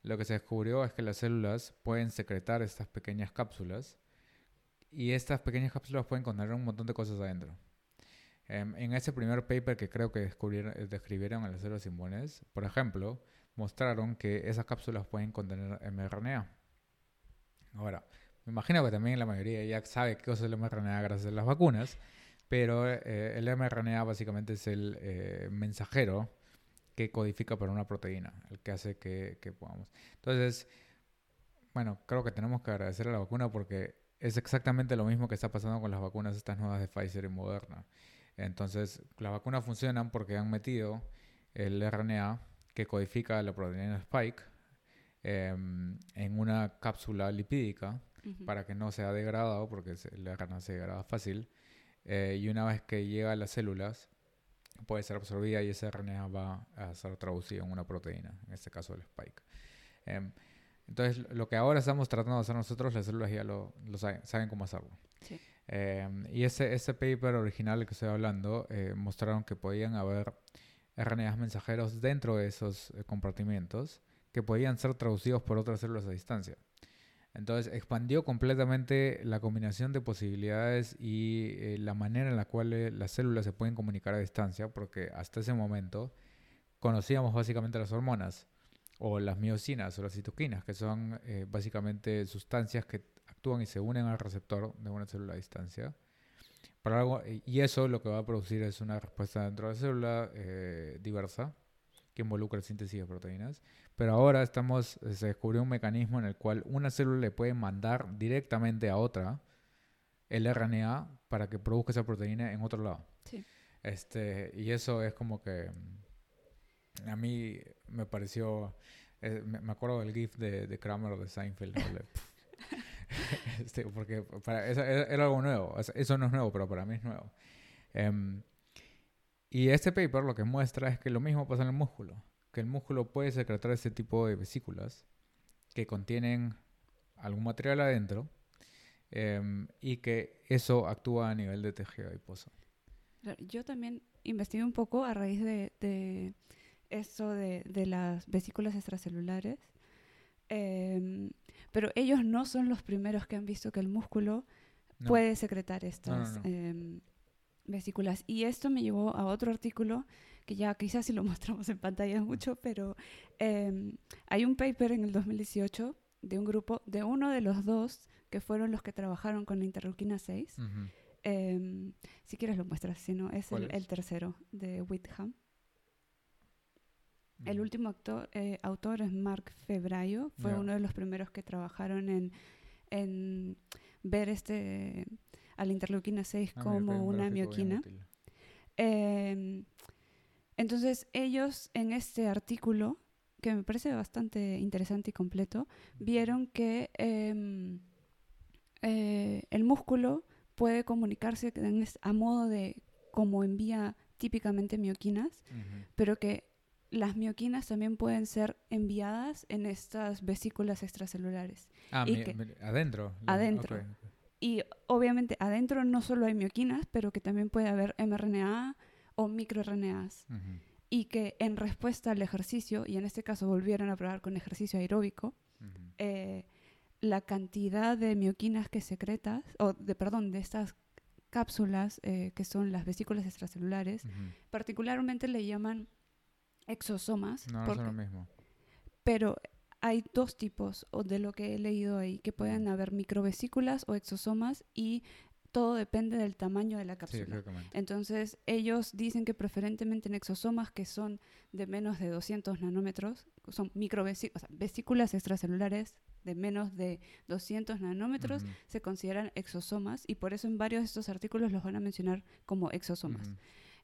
lo que se descubrió es que las células pueden secretar estas pequeñas cápsulas y estas pequeñas cápsulas pueden contener un montón de cosas adentro. Em, en ese primer paper que creo que describieron en las células inmunes, por ejemplo, mostraron que esas cápsulas pueden contener mRNA. Ahora, me imagino que también la mayoría ya sabe qué cosa es el mRNA gracias a las vacunas, pero eh, el mRNA básicamente es el eh, mensajero que codifica para una proteína, el que hace que, podamos. Entonces, bueno, creo que tenemos que agradecer a la vacuna porque es exactamente lo mismo que está pasando con las vacunas estas nuevas de Pfizer y Moderna. Entonces, las vacunas funcionan porque han metido el RNA que codifica la proteína Spike em, en una cápsula lipídica para que no sea degradado, porque el RNA se degrada fácil. Eh, y una vez que llega a las células, puede ser absorbida y ese RNA va a ser traducido en una proteína, en este caso el spike. Em, entonces, lo que ahora estamos tratando de hacer nosotros, las células ya lo, saben, cómo hacerlo. Em, y ese, ese paper original que estoy hablando eh, mostraron que podían haber RNAs mensajeros dentro de esos eh, compartimientos que podían ser traducidos por otras células a distancia. Entonces expandió completamente la combinación de posibilidades y eh, la manera en la cual eh, las células se pueden comunicar a distancia, porque hasta ese momento conocíamos básicamente las hormonas, o las miocinas o las citoquinas, que son eh, básicamente sustancias que actúan y se unen al receptor de una célula a distancia. Para algo, y eso lo que va a producir es una respuesta dentro de la célula diversa que involucra síntesis de proteínas. Pero ahora estamos, se descubrió un mecanismo en el cual una célula le puede mandar directamente a otra el RNA para que produzca esa proteína en otro lado. Sí. Este, y eso es como que mm, a mí me pareció, eh, me, acuerdo del GIF de, de Kramer o de Seinfeld, ¿no? <laughs> <laughs> Este, porque para, eso era, era algo nuevo, eso no es nuevo, pero para mí es nuevo. Em, y este paper lo que muestra es que lo mismo pasa en el músculo, que el músculo puede secretar este tipo de vesículas que contienen algún material adentro em, y que eso actúa a nivel de tejido adiposo. Yo también investigué un poco a raíz de, de esto de, de las vesículas extracelulares, em, pero ellos no son los primeros que han visto que el músculo No. puede secretar estas no. em, vesículas. Y esto me llevó a otro artículo que ya quizás si lo <laughs> mostramos en pantalla mucho, pero em, hay un paper en el 2018 de un grupo, de uno de los dos que fueron los que trabajaron con la interleuquina 6. Ujú. Em, si quieres lo muestras, si no, es ¿Cuál el, es? el tercero de Whitham. El último actor, eh, autor es Mark Febrayo, fue uno de los primeros que trabajaron en, en ver este a la interleuquina 6 Ah, como un una mioquina. Em, entonces ellos en este artículo, que me parece bastante interesante y completo, vieron que em, eh, el músculo puede comunicarse a modo de como envía típicamente mioquinas, pero que las mioquinas también pueden ser enviadas en estas vesículas extracelulares. Ah, y mi- que- mi- adentro. Adentro. Y obviamente adentro no solo hay mioquinas, pero que también puede haber mRNA o microRNAs. Ujú. Y que en respuesta al ejercicio, y en este caso volvieron a probar con ejercicio aeróbico, eh, la cantidad de mioquinas que secretas, o de, perdón, de estas cápsulas eh, que son las vesículas extracelulares, particularmente le llaman exosomas, No, no porque- son lo mismo. pero hay dos tipos, o de lo que he leído ahí, que pueden haber microvesículas o exosomas y todo depende del tamaño de la cápsula. Entonces, ellos dicen que preferentemente en exosomas que son de menos de 200 nanómetros, son microvesículas, vesículas extracelulares de menos de 200 nanómetros, se consideran exosomas y por eso en varios de estos artículos los van a mencionar como exosomas.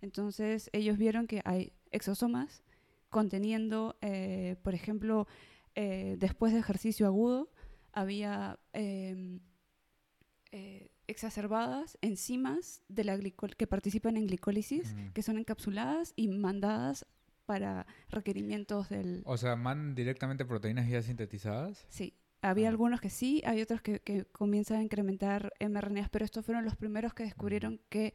Entonces, ellos vieron que hay exosomas conteniendo, eh, por ejemplo, eh, después de ejercicio agudo, había em, eh, exacerbadas enzimas de la que participan en glicólisis, que son encapsuladas y mandadas para requerimientos del... O sea, mandan directamente proteínas ya sintetizadas. Sí, había Ah. algunos que sí, hay otros que, que comienzan a incrementar mRNAs, pero estos fueron los primeros que descubrieron que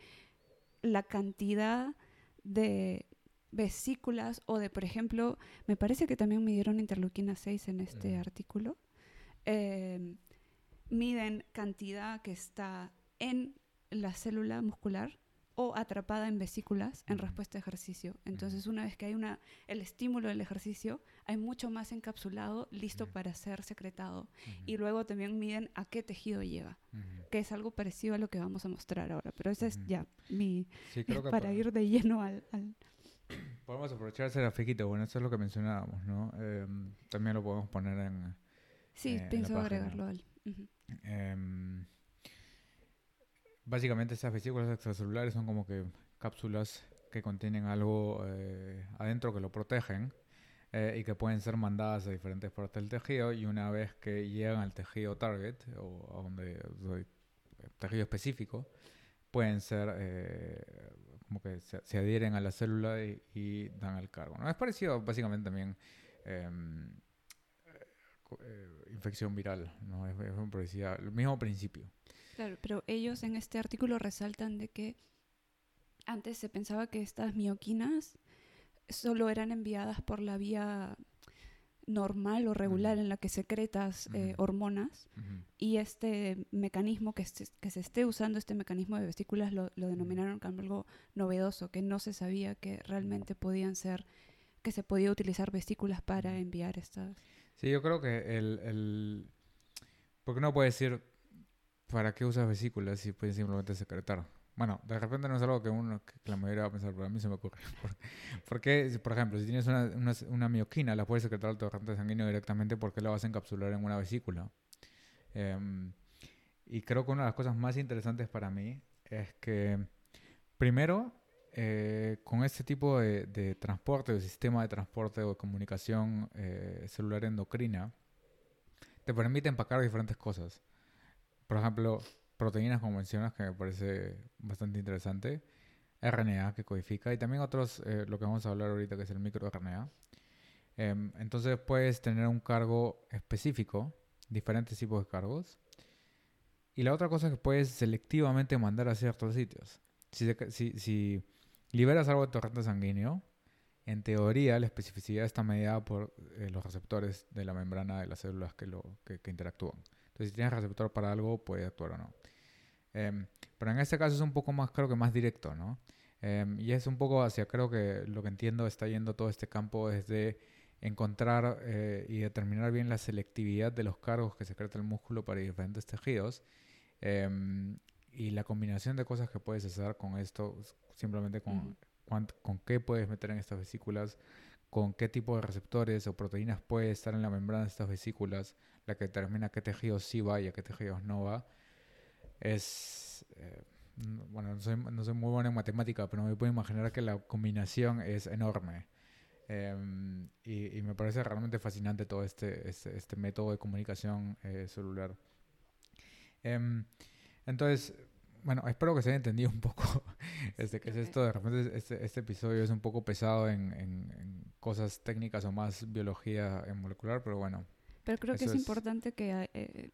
la cantidad de vesículas o de, por ejemplo, me parece que también midieron interleuquina 6 en este Ujú. artículo, eh, miden cantidad que está en la célula muscular o atrapada en vesículas en respuesta a ejercicio. Entonces, una vez que hay una, el estímulo del ejercicio, hay mucho más encapsulado, listo para ser secretado. Y luego también miden a qué tejido llega, Ujú. que es algo parecido a lo que vamos a mostrar ahora. Pero ese es ya mi... Sí, creo que <laughs> para pa- ir de lleno al... al- podemos aprovechar ese grafiquito. Bueno, eso es lo que mencionábamos, ¿no? Em, también lo podemos poner en... Sí, Eh, pienso agregarlo al... ujú. em, básicamente estas vesículas extracelulares son como que cápsulas que contienen algo eh, adentro que lo protegen eh, y que pueden ser mandadas a diferentes partes del tejido y una vez que llegan al tejido target o a donde o sea, tejido específico pueden ser como que se, adhieren a la célula y, dan el cargo. ¿no? Es parecido básicamente también em, eh, infección viral, ¿no? es, es un parecido- el mismo principio. Claro, pero ellos en este artículo resaltan de que antes se pensaba que estas mioquinas solo eran enviadas por la vía normal o regular en la que secretas eh, hormonas y este mecanismo que se, que se esté usando, este mecanismo de vesículas, lo, lo denominaron como algo novedoso, que no se sabía que realmente podían ser que se podía utilizar vesículas para enviar estas. Sí, yo creo que el, el... Porque no puede decir, ¿para qué usas vesículas si puedes simplemente secretar? Bueno, de repente no es algo que uno, que la mayoría va a pensar, pero a mí se me ocurre. <laughs> Porque, por ejemplo, si tienes una, una, una mioquina, la puedes secretar al torrente sanguíneo directamente porque la vas a encapsular en una vesícula. Em, y creo que una de las cosas más interesantes para mí es que, primero, eh, con este tipo de, de, transporte, de sistema de transporte o de comunicación eh, celular endocrina, te permite empacar diferentes cosas. Por ejemplo, proteínas como mencionas, que me parece bastante interesante, RNA que codifica y también otros, eh, lo que vamos a hablar ahorita, que es el microRNA. Eh, entonces puedes tener un cargo específico, diferentes tipos de cargos. Y la otra cosa es que puedes selectivamente mandar a ciertos sitios. Si, si, si liberas algo de torrente sanguíneo, en teoría la especificidad está mediada por eh, los receptores de la membrana de las células que, lo, que interactúan. Entonces, si tienes receptor para algo, puede actuar o no. Eh, pero en este caso es un poco más, creo que más directo, ¿no? Eh, y es un poco hacia, creo que lo que entiendo está yendo todo este campo desde encontrar eh, y determinar bien la selectividad de los cargos que secreta el músculo para diferentes tejidos em, y la combinación de cosas que puedes hacer con esto, simplemente con, uh -huh. con qué puedes meter en estas vesículas, con qué tipo de receptores o proteínas puede estar en la membrana de estas vesículas, la que determina qué tejidos sí va y a qué tejidos no va es... Eh, bueno, no soy, no soy, muy bueno en matemática, pero me puedo imaginar que la combinación es enorme. Eh, y, y, me parece realmente fascinante todo este, este, este método de comunicación eh, celular. Eh, entonces, bueno, espero que se haya entendido un poco <laughs> este, qué es esto. De repente este, este episodio es un poco pesado en, en, en, cosas técnicas o más biología molecular, pero bueno. Pero creo que es, es, importante que eh,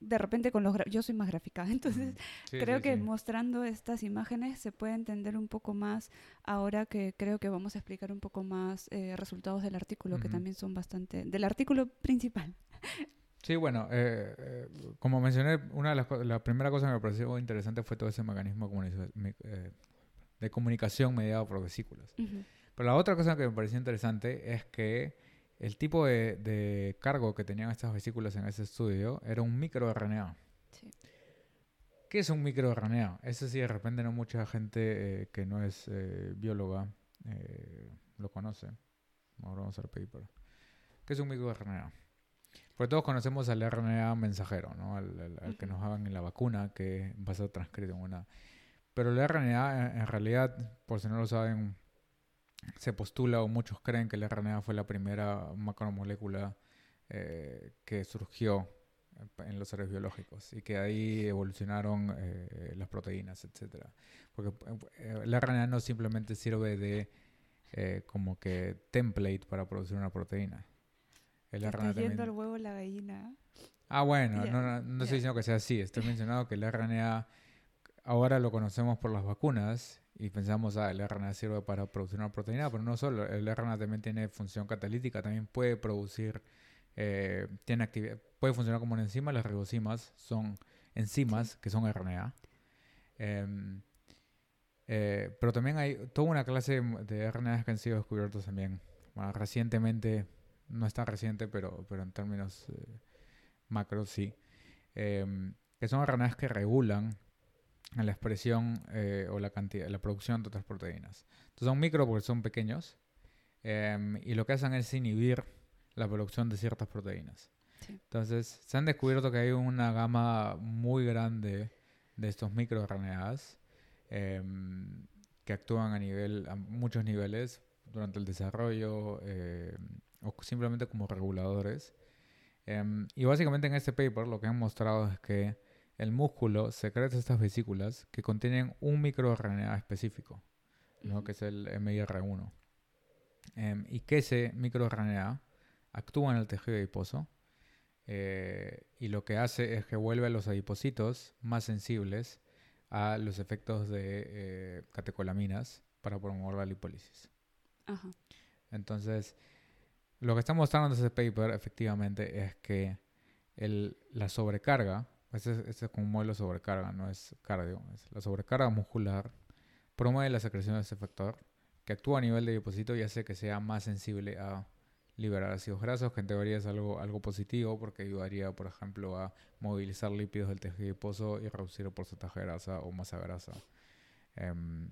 de repente con los yo soy más gráfica, <laughs> entonces sí, creo sí, que sí. mostrando estas imágenes se puede entender un poco más ahora que creo que vamos a explicar un poco más eh, resultados del artículo, uh -huh. que también son bastante del artículo principal. Sí, bueno, eh, eh, como mencioné, una de las la primera cosa que me pareció interesante fue todo ese mecanismo eh, de comunicación mediado por vesículas. Uh -huh. Pero la otra cosa que me pareció interesante es que el tipo de, de, cargo que tenían estas vesículas en ese estudio era un microRNA. Sí. ¿Qué es un microRNA? Eso sí, de repente no mucha gente eh, que no es eh, bióloga eh, lo conoce. Ahora vamos al paper. ¿Qué es un microRNA? Porque todos conocemos al RNA mensajero, ¿no? Al, al, al que nos hagan en la vacuna, que va a ser transcrito en una... Pero el RNA, en realidad, por si no lo saben, se postula o muchos creen que el RNA fue la primera macromolécula eh, que surgió en los seres biológicos y que ahí evolucionaron eh, las proteínas, etcétera. Porque eh, el RNA no simplemente sirve de eh, como que template para producir una proteína. El RNA también... al huevo la gallina. Ah, bueno, yeah. no, no, no yeah. estoy diciendo que sea así. Estoy mencionando que el RNA ahora lo conocemos por las vacunas y pensamos, ah, el RNA sirve para producir una proteína, pero no solo, el RNA también tiene función catalítica, también puede producir, eh, tiene actividad, puede funcionar como una enzima, las ribosimas son enzimas que son RNA. Eh, eh, pero también hay toda una clase de RNA que han sido descubiertos también, bueno, recientemente, no es tan reciente, pero, pero en términos eh, macros sí, em, que son RNAs que regulan en la expresión eh, o la cantidad, la producción de otras proteínas. Entonces son micro porque son pequeños eh, y lo que hacen es inhibir la producción de ciertas proteínas. Sí. Entonces se han descubierto que hay una gama muy grande de estos microRNAs eh, que actúan a nivel a muchos niveles durante el desarrollo eh, o simplemente como reguladores. Em, y básicamente en este paper lo que han mostrado es que el músculo secreta estas vesículas que contienen un microRNA específico, ¿no? Uh -huh. que es el MIR1. Um, em, y que ese microRNA actúa en el tejido adiposo eh, y lo que hace es que vuelve a los adipocitos más sensibles a los efectos de eh, catecolaminas para promover la lipólisis. -huh. Entonces, lo que está mostrando en ese paper efectivamente es que el, la sobrecarga este es, este modelo de sobrecarga, no es cardio. Es la sobrecarga muscular promueve la secreción de ese factor que actúa a nivel de adipocito y hace que sea más sensible a liberar ácidos grasos, que en teoría es algo, algo positivo porque ayudaría, por ejemplo, a movilizar lípidos del tejido adiposo y reducir el porcentaje de grasa o masa grasa. Em,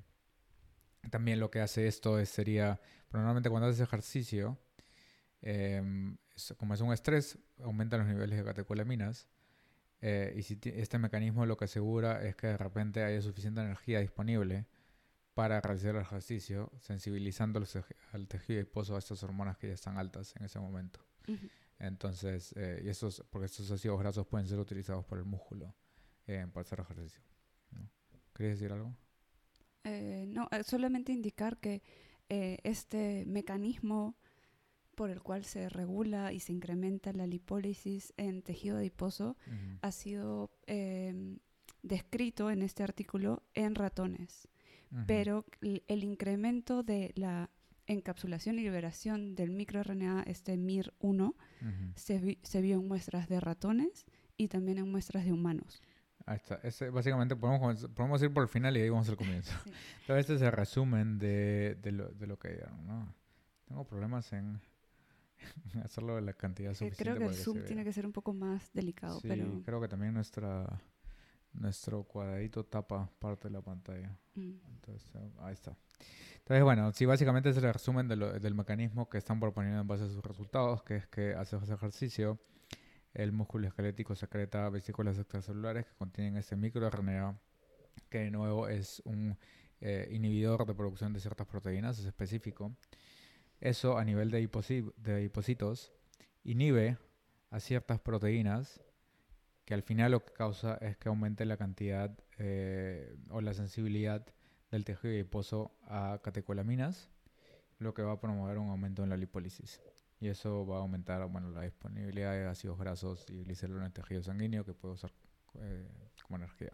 también lo que hace esto es, sería, normalmente cuando haces ejercicio, em, como es un estrés, aumentan los niveles de catecolaminas. Eh, y si este mecanismo lo que asegura es que de repente haya suficiente energía disponible para realizar el ejercicio, sensibilizando al tejido adiposo a estas hormonas que ya están altas en ese momento. Entonces, eh, y esos, porque estos ácidos grasos pueden ser utilizados por el músculo eh, para hacer ejercicio. ¿no? ¿Querías decir algo? Eh, no, solamente indicar que este mecanismo por el cual se regula y se incrementa la lipólisis en tejido adiposo ha sido em, descrito en este artículo en ratones pero el incremento de la encapsulación y liberación del microRNA, este MIR1, se, se, vio en muestras de ratones y también en muestras de humanos. Ahí está. Ese, básicamente podemos, podemos ir por el final y ahí vamos al comienzo. Entonces <laughs> este es el resumen de, de, lo, de lo que dieron, ¿no? Tengo problemas en <laughs> hacerlo de la cantidad suficiente. creo que el zoom tiene que ser un poco más delicado, sí, pero... creo que también nuestra nuestro cuadradito tapa parte de la pantalla. Mm. Entonces, ahí está. Entonces, bueno, sí, básicamente es el resumen del mecanismo que están proponiendo en base a sus resultados, que es que haces ejercicio, el músculo esquelético secreta vesículas extracelulares que contienen ese microRNA, que de nuevo es un eh, inhibidor de producción de ciertas proteínas, es específico. Eso a nivel de, de hipocitos inhibe a ciertas proteínas que al final lo que causa es que aumente la cantidad eh, o la sensibilidad del tejido adiposo a catecolaminas, lo que va a promover un aumento en la lipólisis. Y eso va a aumentar bueno, la disponibilidad de ácidos grasos y glicerol en el tejido sanguíneo que puede usar eh, como energía.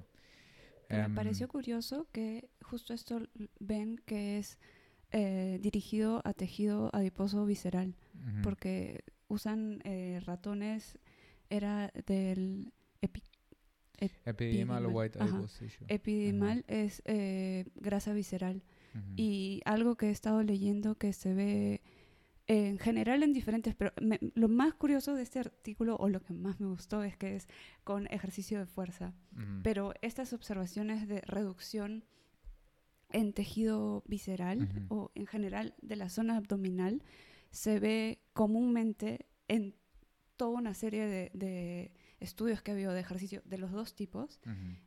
Me em, pareció curioso que justo esto ven que es eh, dirigido a tejido adiposo visceral, porque usan ratones, era del epidimal, o white Epidimal es eh, grasa visceral. Y algo que he estado leyendo que se ve en general en diferentes, pero lo más curioso de este artículo o lo que más me gustó es que es con ejercicio de fuerza. Pero estas observaciones de reducción en tejido visceral o en general de la zona abdominal se ve comúnmente en toda una serie de estudios que ha habido de ejercicio de los dos tipos,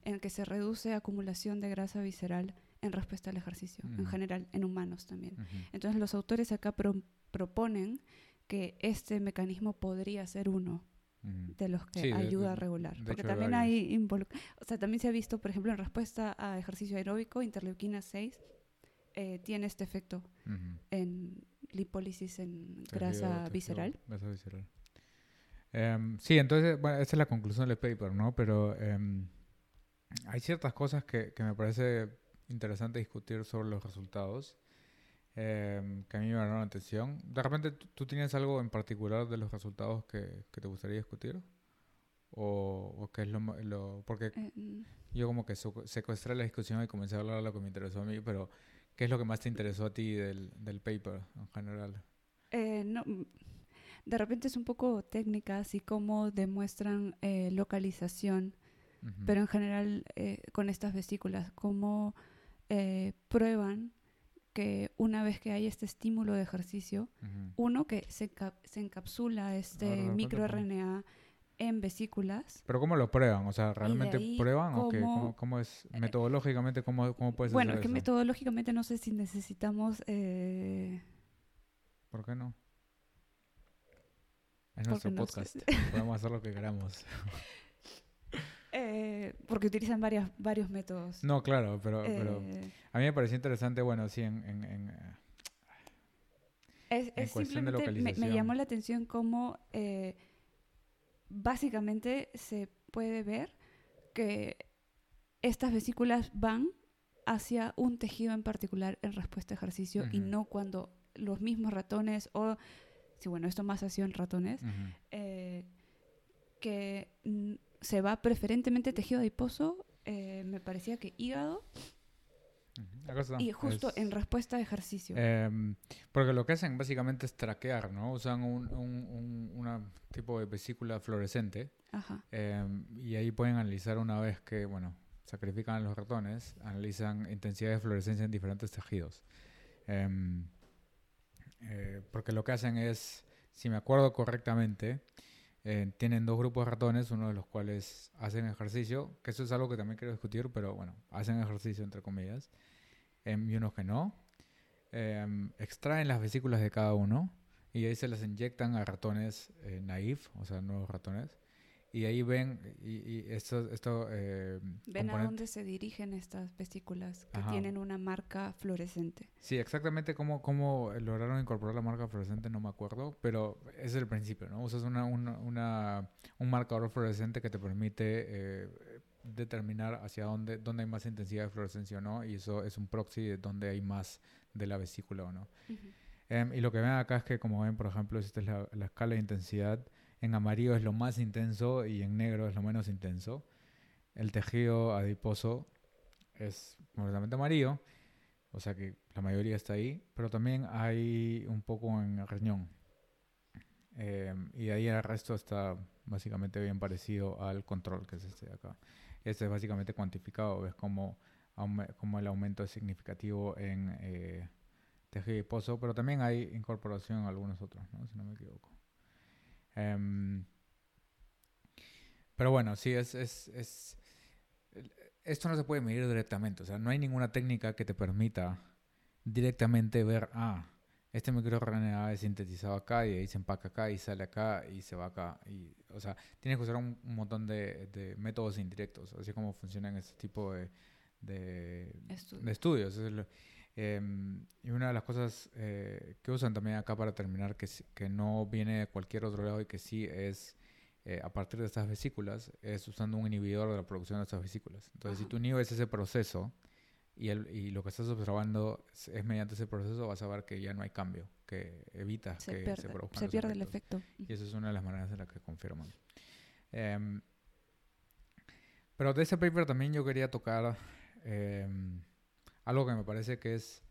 en que se reduce acumulación de grasa visceral en respuesta al ejercicio, en general, en humanos también. Entonces los autores acá proponen que este mecanismo podría ser uno de los que ayuda a regular. Porque también hay, o sea, también se ha visto, por ejemplo, en respuesta a ejercicio aeróbico, interleuquina 6 eh, tiene este efecto en lipólisis en grasa visceral. Grasa visceral. Em, sí, entonces, bueno, esa es la conclusión del paper, ¿no? Pero em, hay ciertas cosas que, que, me parece interesante discutir sobre los resultados em, que a mí me llamaron la atención. De repente, ¿tú, tienes algo en particular de los resultados que, que te gustaría discutir? ¿O, o qué es lo, lo porque eh, mm. yo como que secuestré la discusión y comencé a hablar de lo que me interesó a mí, pero ¿qué es lo que más te interesó a ti del, del paper en general? Eh, no, de repente es un poco técnica, así como demuestran eh, localización, pero en general eh, con estas vesículas, cómo eh, prueban que una vez que hay este estímulo de ejercicio, uno que se, se encapsula este microRNA en vesículas. ¿Pero cómo lo prueban? O sea, ¿realmente prueban o qué? ¿Cómo, es metodológicamente? ¿Cómo, cómo puedes Bueno, es que metodológicamente no sé si necesitamos... ¿Por qué no? Es nuestro podcast. <laughs> Podemos hacer lo que queramos. <laughs> Eh, porque utilizan varias, varios métodos. No, claro, pero, eh, a mí me pareció interesante, bueno, sí, en, en, es, es cuestión de localización. Me, llamó la atención cómo eh, básicamente se puede ver que estas vesículas van hacia un tejido en particular en respuesta a ejercicio y no cuando los mismos ratones o sí, bueno, esto más ha sido en ratones, que se va preferentemente tejido adiposo, eh, me parecía que hígado. Y justo Es- en respuesta a ejercicio. Em, porque lo que hacen básicamente es traquear, ¿no? Usan un, un, un una tipo de vesícula fluorescente Ajá. em, y ahí pueden analizar una vez que, bueno, sacrifican a los ratones, analizan intensidad de fluorescencia en diferentes tejidos. Em, eh, porque lo que hacen es, si me acuerdo correctamente, eh, tienen dos grupos de ratones, uno de los cuales hacen ejercicio, que eso es algo que también quiero discutir, pero bueno, hacen ejercicio entre comillas, em, y unos que no. Em, extraen las vesículas de cada uno y ahí se las inyectan a ratones eh, naif, o sea, nuevos ratones. Y ahí ven, y, y esto, esto eh, Ven a dónde se dirigen estas vesículas que Ajá. tienen una marca fluorescente. Sí, exactamente cómo, cómo lograron incorporar la marca fluorescente no me acuerdo, pero ese es el principio, ¿no? Usas una, una, una- un marcador fluorescente que te permite eh, determinar hacia dónde, dónde hay más intensidad de fluorescencia o no, y eso es un proxy de dónde hay más de la vesícula o no. Em, y lo que ven acá es que, como ven, por ejemplo, esta es la, la escala de intensidad. En amarillo es lo más intenso y en negro es lo menos intenso. El tejido adiposo es completamente amarillo, o sea que la mayoría está ahí, pero también hay un poco en el riñón. Em, y ahí el resto está básicamente bien parecido al control, que es este de acá. Este es básicamente cuantificado, ves como, como el aumento es significativo en eh, tejido adiposo, pero también hay incorporación en algunos otros, ¿no? si no me equivoco. Em, pero bueno, sí, es, es, es, esto no se puede medir directamente, o sea, no hay ninguna técnica que te permita directamente ver, ah, este microRNA es sintetizado acá y ahí se empaca acá y sale acá y se va acá. Y, o sea, tienes que usar un, un montón de, de métodos indirectos, así como funcionan este tipo de, de, Estudio. de estudios. Es lo- em, y una de las cosas eh, que usan también acá para terminar, que, que no viene de cualquier otro lado y que sí es eh, a partir de estas vesículas, es usando un inhibidor de la producción de estas vesículas. Entonces, si Ajá. tú inhibes ese proceso y, el, y lo que estás observando es, es mediante ese proceso, vas a ver que ya no hay cambio, que evitas Se que pierde, se produzcan se los pierde el efectos. efecto. Y eso es una de las maneras en las que confirman. Em, pero de ese paper también yo quería tocar em, algo que me parece que es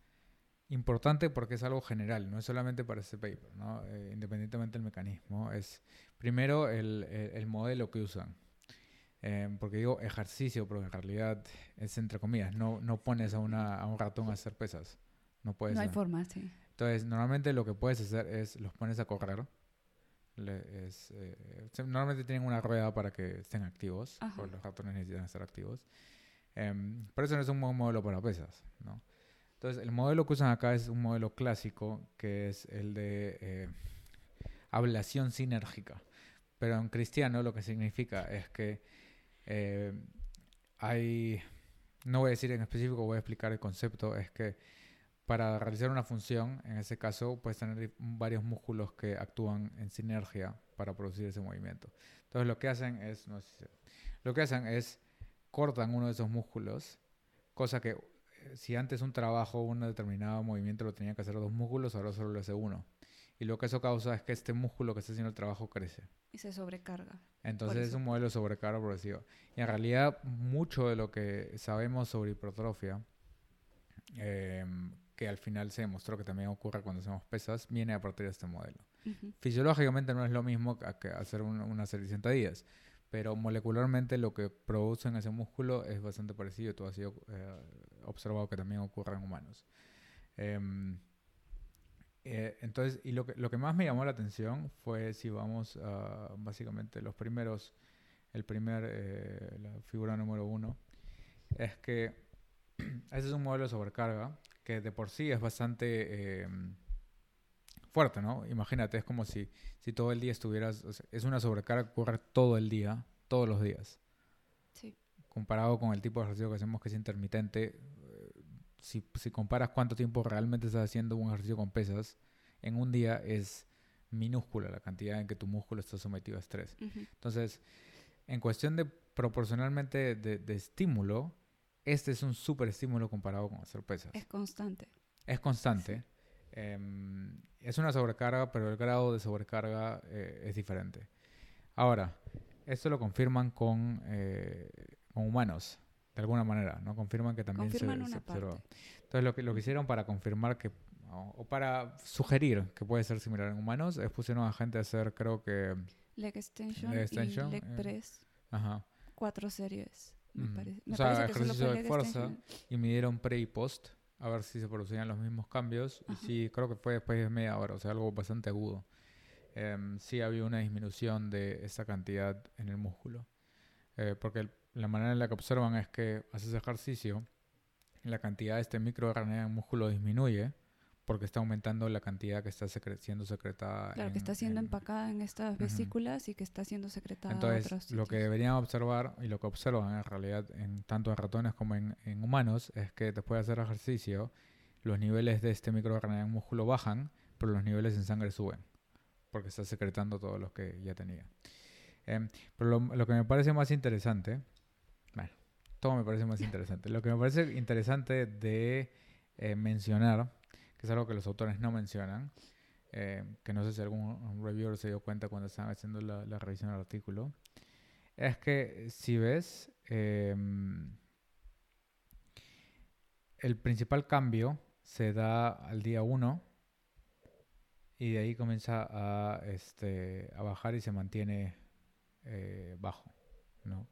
importante porque es algo general, no es solamente para ese paper, ¿no? Eh, independientemente del mecanismo. Es primero el, el- el modelo que usan. Em, porque digo ejercicio, pero en realidad es entre comillas, no, no pones a, una, a un ratón a hacer pesas. No puedes. No hay forma, sí. Entonces, normalmente lo que puedes hacer es los pones a correr. Le- es, eh, normalmente tienen una rueda para que estén activos, porque los ratones necesitan estar activos. Em, pero eso no es un buen modelo para pesas, ¿no? Entonces, el modelo que usan acá es un modelo clásico, que es el de eh, ablación sinérgica. Pero en cristiano lo que significa es que eh, hay, no voy a decir en específico, voy a explicar el concepto, es que para realizar una función, en ese caso, puedes tener varios músculos que actúan en sinergia para producir ese movimiento. Entonces, lo que hacen es, no sé lo que hacen es cortan uno de esos músculos, cosa que eh, si antes un trabajo, un determinado movimiento lo tenía que hacer dos músculos, ahora solo lo hace uno. Y lo que eso causa es que este músculo que está haciendo el trabajo crece. Y se sobrecarga. Entonces es un modelo de sobrecarga progresiva. Y en realidad mucho de lo que sabemos sobre hipertrofia, em, que al final se demostró que también ocurre cuando hacemos pesas, viene a partir de este modelo. Fisiológicamente no es lo mismo que que hacer un- una serie de sentadillas, pero molecularmente lo que produce en ese músculo es bastante parecido. Todo ha sido eh, observado que también ocurre en humanos. Em, eh, entonces, y lo que, lo que más me llamó la atención fue si vamos a básicamente los primeros, el primer, eh, la figura número uno, es que <clears throat> ese es un modelo de sobrecarga que de por sí es bastante em, fuerte, ¿no? Imagínate, es como si, si todo el día estuvieras, o sea, es una sobrecarga que ocurre todo el día, todos los días Sí. comparado con el tipo de ejercicio que hacemos que es intermitente, eh, si, si comparas cuánto tiempo realmente estás haciendo un ejercicio con pesas, en un día es minúscula la cantidad en que tu músculo está sometido a estrés. Ujú. Entonces, en cuestión de proporcionalmente de, de estímulo, este es un súper estímulo comparado con hacer pesas. Es constante. Es constante. Em, es una sobrecarga, pero el grado de sobrecarga eh, es diferente. Ahora, esto lo confirman con, eh, con humanos. de alguna manera, ¿no? Confirman que también se, Confirman se una observó. Entonces lo que, lo que hicieron para confirmar que, o, o para sugerir que puede ser similar en humanos, es pusieron a gente a hacer, creo que, Leg extension, Leg extension, y leg eh, press, ajá, cuatro series. Me, Ujú. parece. O me sea, parece que ejercicio de fuerza. extension. y midieron pre y post, a ver si se producían los mismos cambios, y sí, creo que fue después de media hora, o sea, algo bastante agudo. Em, sí había una disminución de esa cantidad en el músculo. Eh, porque la manera en la que observan es que haces ejercicio, la cantidad de este microRNA en el músculo disminuye porque está aumentando la cantidad que está secre- siendo secretada. Claro, en- que está siendo en- empacada en estas vesículas y que está siendo secretada Entonces, otros lo que deberían observar y lo que observan en realidad en tanto en ratones como en, en humanos es que después de hacer ejercicio, los niveles de este microRNA en músculo bajan, pero los niveles en sangre suben, porque está secretando todos los que ya tenía. Em, pero lo, lo que me parece más interesante, bueno, todo me parece más <laughs> interesante. Lo que me parece interesante de eh, mencionar, que es algo que los autores no mencionan, eh, que no sé si algún reviewer se dio cuenta cuando estaban haciendo la, revisión del artículo, es que si ves, em, el principal cambio se da al día 1 y de ahí comienza a, este, a bajar y se mantiene eh, bajo, ¿no?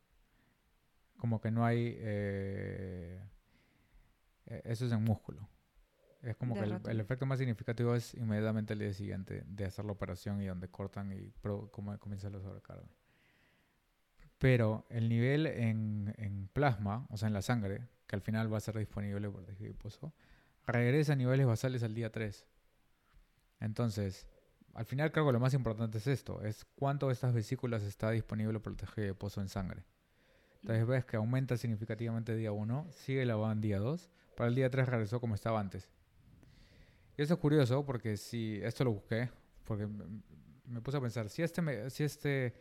Como que no hay... eh, eh, eso es en músculo. Es como que el, el efecto más significativo es inmediatamente el día siguiente de hacer la operación y donde cortan y pro- como comienza la sobrecarga. Pero el nivel en, en plasma, o sea, en la sangre, que al final va a ser disponible por tejido adiposo, regresa a niveles basales al día 3. Entonces, al final creo que lo más importante es esto, es cuánto de estas vesículas está disponible por el tejido adiposo en sangre. Entonces ves que aumenta significativamente día 1, sigue elevado en día 2, para el día 3 regresó como estaba antes. Y eso es curioso porque si esto lo busqué, porque m- me puse a pensar, si este, me- si este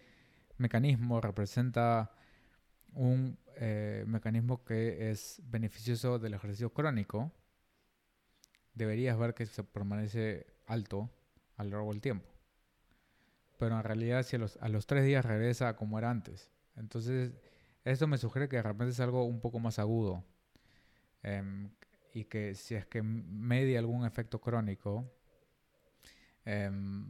mecanismo representa un eh, mecanismo que es beneficioso del ejercicio crónico, deberías ver que se permanece alto a lo largo del tiempo. Pero en realidad si a los, a los tres días regresa como era antes. Entonces, esto me sugiere que de repente es algo un poco más agudo. Em, y que si es que media algún efecto crónico, em,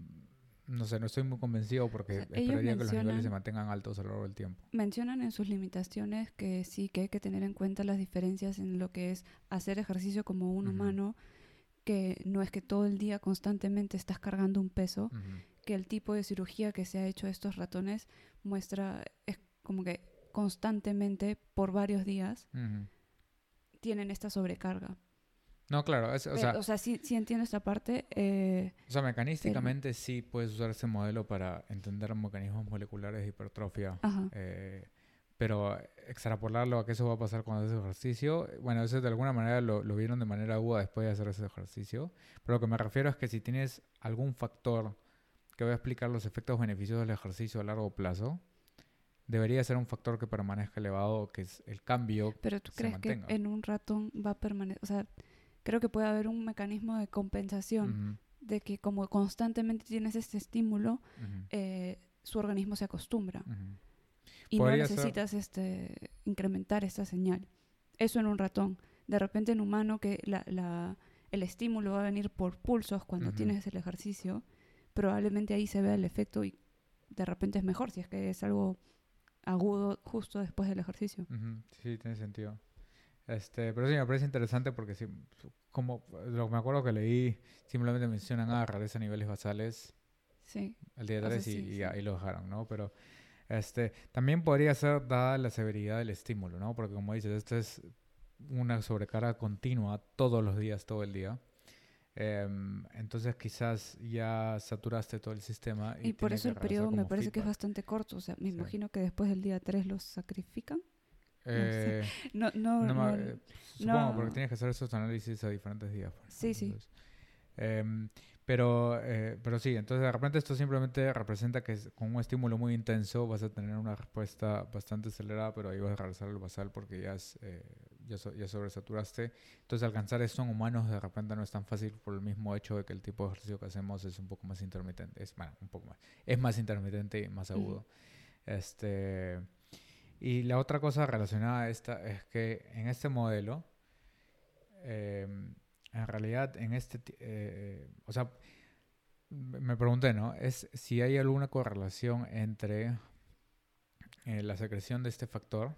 no sé, no estoy muy convencido porque O sea, esperaría que los niveles se mantengan altos a lo largo del tiempo. Mencionan en sus limitaciones que sí que hay que tener en cuenta las diferencias en lo que es hacer ejercicio como un Ujú. humano, que no es que todo el día constantemente estás cargando un peso, Ujú. que el tipo de cirugía que se ha hecho a estos ratones muestra, es como que constantemente por varios días Ujú. Tienen esta sobrecarga. No, claro, es- o sea, o sea, sí, sí entiendo esta parte. eh, O sea, mecanísticamente sí puedes usar ese modelo para entender mecanismos moleculares de hipertrofia. eh, pero extrapolarlo a que eso va a pasar cuando haces ejercicio, bueno, eso de alguna manera lo, lo vieron de manera aguda después de hacer ese ejercicio. Pero lo que me refiero es que si tienes algún factor que va a explicar los efectos beneficiosos del ejercicio a largo plazo, debería ser un factor que permanezca elevado, que es el cambio. Pero tú se crees mantenga. que en un ratón va a permanecer, o sea, creo que puede haber un mecanismo de compensación de que como constantemente tienes este estímulo, eh, su organismo se acostumbra y no ser- necesitas este incrementar esta señal. Eso en un ratón. De repente en humano que la, la- el estímulo va a venir por pulsos cuando tienes el ejercicio, probablemente ahí se vea el efecto y de repente es mejor si es que es algo agudo justo después del ejercicio. Ujú, Sí, tiene sentido. Este, pero sí, me parece interesante porque sí, como lo que me acuerdo que leí, simplemente mencionan, ah, regresa a niveles basales Sí. el día O sea, 3 y, sí, y sí. ahí lo dejaron, ¿no? Pero este, también podría ser dada la severidad del estímulo, ¿no? Porque como dices, esto es una sobrecarga continua todos los días, todo el día. Em, entonces quizás ya saturaste todo el sistema. Y, Y por eso el periodo me parece que es bastante corto. O sea, me Sí. imagino que después del día 3 los sacrifican. Eh, <laughs> No, no, No me- no- eh, supongo, no. porque tienes que hacer esos análisis a diferentes días. pues, Sí, sí. entonces, em, pero, eh, pero sí, entonces de repente esto simplemente representa que con un estímulo muy intenso vas a tener una respuesta bastante acelerada, pero ahí vas a regresar al basal porque ya, es, eh, ya, so- ya sobresaturaste. Entonces alcanzar esto en humanos de repente no es tan fácil por el mismo hecho de que el tipo de ejercicio que hacemos es un poco más intermitente. Es, bueno, un poco más. Es más intermitente y más agudo. Este... Y la otra cosa relacionada a esta es que en este modelo, em, en realidad, en este, eh, o sea, me pregunté, ¿no? Es si hay alguna correlación entre eh, la secreción de este factor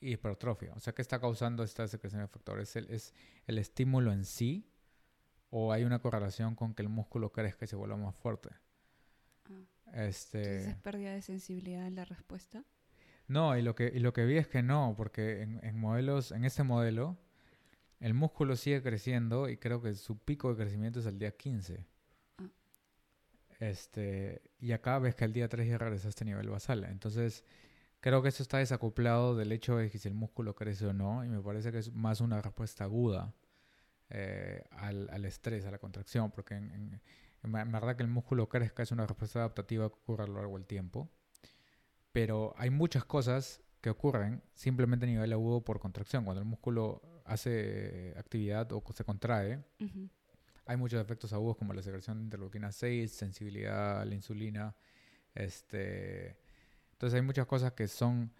y hipertrofia. O sea, ¿qué está causando esta secreción de factor? ¿Es el, ¿Es el estímulo en sí o hay una correlación con que el músculo crezca y se vuelva más fuerte? Ah. Este... Entonces, ¿es pérdida de sensibilidad en la respuesta? No, y lo que, y lo que vi es que no, porque en, en modelos, en este modelo, el músculo sigue creciendo y creo que su pico de crecimiento es el día 15. Ah. Este, y acá ves que el día 3 ya regresa a este nivel basal. Entonces, creo que eso está desacoplado del hecho de que si el músculo crece o no, y me parece que es más una respuesta aguda eh, al, al, estrés, a la contracción, porque en, en, verdad que el músculo crezca es una respuesta adaptativa que ocurre a lo largo del tiempo pero hay muchas cosas que ocurren simplemente a nivel agudo por contracción. Cuando el músculo hace actividad o se contrae, hay muchos efectos agudos como la secreción de interleuquina 6, sensibilidad a la insulina. Este, entonces hay muchas cosas que son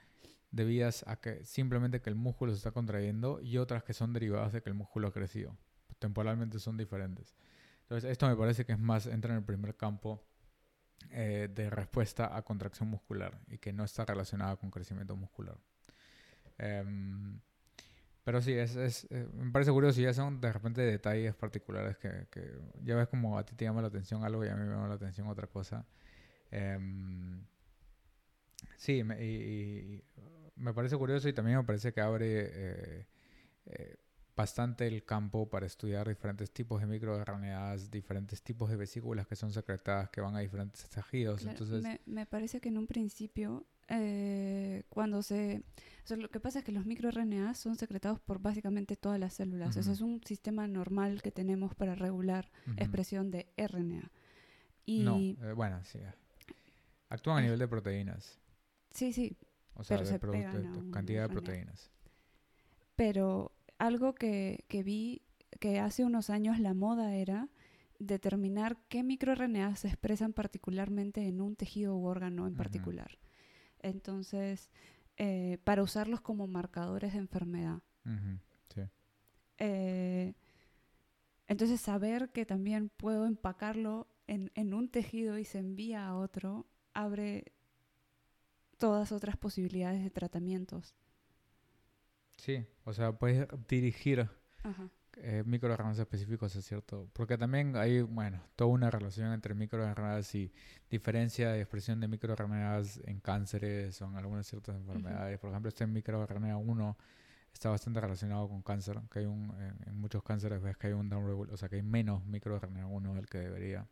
debidas a que simplemente que el músculo se está contrayendo y otras que son derivadas de que el músculo ha crecido. Temporalmente son diferentes. Entonces esto me parece que es más, entra en el primer campo eh, de respuesta a contracción muscular y que no está relacionada con crecimiento muscular. Em, pero sí, es, es eh, me parece curioso y ya son de repente detalles particulares que, que, ya ves como a ti te llama la atención algo y a mí me llama la atención otra cosa. Sí, me, y, me parece curioso y también me parece que abre eh, bastante el campo para estudiar diferentes tipos de microRNAs, diferentes tipos de vesículas que son secretadas, que van a diferentes tejidos. Entonces, me, parece que en un principio, eh, cuando se... lo que pasa es que los microRNAs son secretados por básicamente todas las células. Eso es un sistema normal que tenemos para regular expresión de RNA. Y no, eh, bueno, sí. Actúan a nivel de proteínas. Sí, sí. O sea, de, cantidad de proteínas. Pero algo que, vi que hace unos años la moda era determinar qué microRNA se expresan particularmente en un tejido u órgano en particular. Entonces, eh, para usarlos como marcadores de enfermedad. Eh, entonces, saber que también puedo empacarlo en, en, un tejido y se envía a otro abre todas otras posibilidades de tratamientos. Sí, o sea, puedes dirigir eh, microRNAs específicos, es cierto. Porque también hay, bueno, toda una relación entre microRNAs y diferencia de expresión de microRNAs en cánceres o en algunas ciertas enfermedades. Por ejemplo, este microRNA 1 está bastante relacionado con cáncer, que hay un, en, muchos cánceres ves que hay un o sea, que hay menos microRNA 1 del que debería.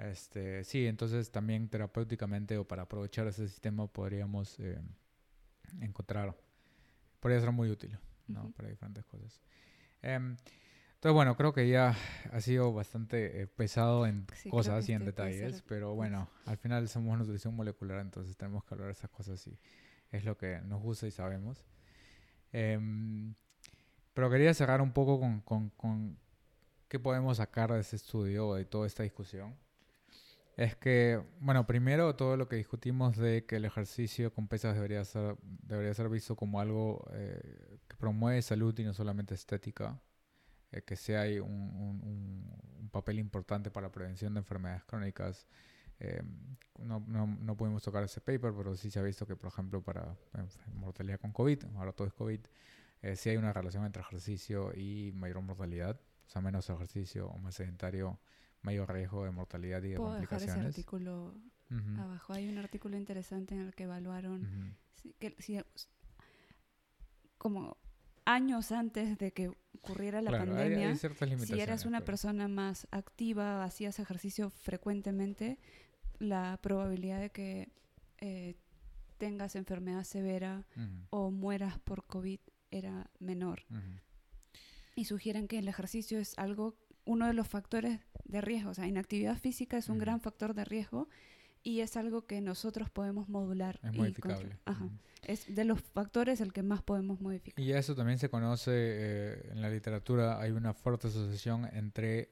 Este, sí, entonces también terapéuticamente o para aprovechar ese sistema podríamos eh, encontrar podría ser muy útil, ¿no? Para diferentes cosas. Em, entonces, bueno, creo que ya ha sido bastante eh, pesado en cosas y en detalles, pero bueno, al final somos nutrición molecular, entonces tenemos que hablar de esas cosas y es lo que nos gusta y sabemos. Em, pero quería cerrar un poco con, con, con qué podemos sacar de ese estudio o de toda esta discusión es que, bueno, primero todo lo que discutimos de que el ejercicio con pesas debería ser, debería ser visto como algo eh, que promueve salud y no solamente estética, eh, que sea hay un, un, papel importante para la prevención de enfermedades crónicas. Eh, no, no, no, pudimos tocar ese paper, pero sí se ha visto que, por ejemplo, para mortalidad con COVID, ahora todo es COVID, sí hay una relación entre ejercicio y mayor mortalidad, o sea, menos ejercicio o más sedentario mayor riesgo de mortalidad y de ¿Puedo Dejar ese artículo abajo. Hay un artículo interesante en el que evaluaron que si, como años antes de que ocurriera la pandemia, si eras una persona más activa, hacías ejercicio frecuentemente, la probabilidad de que eh, tengas enfermedad severa o mueras por COVID era menor. Y sugieren que el ejercicio es algo uno de los factores de riesgo. O sea, inactividad física es un gran factor de riesgo y es algo que nosotros podemos modular. Es modificable. Ajá. Es de los factores el que más podemos modificar. Y eso también se conoce eh, en la literatura. Hay una fuerte asociación entre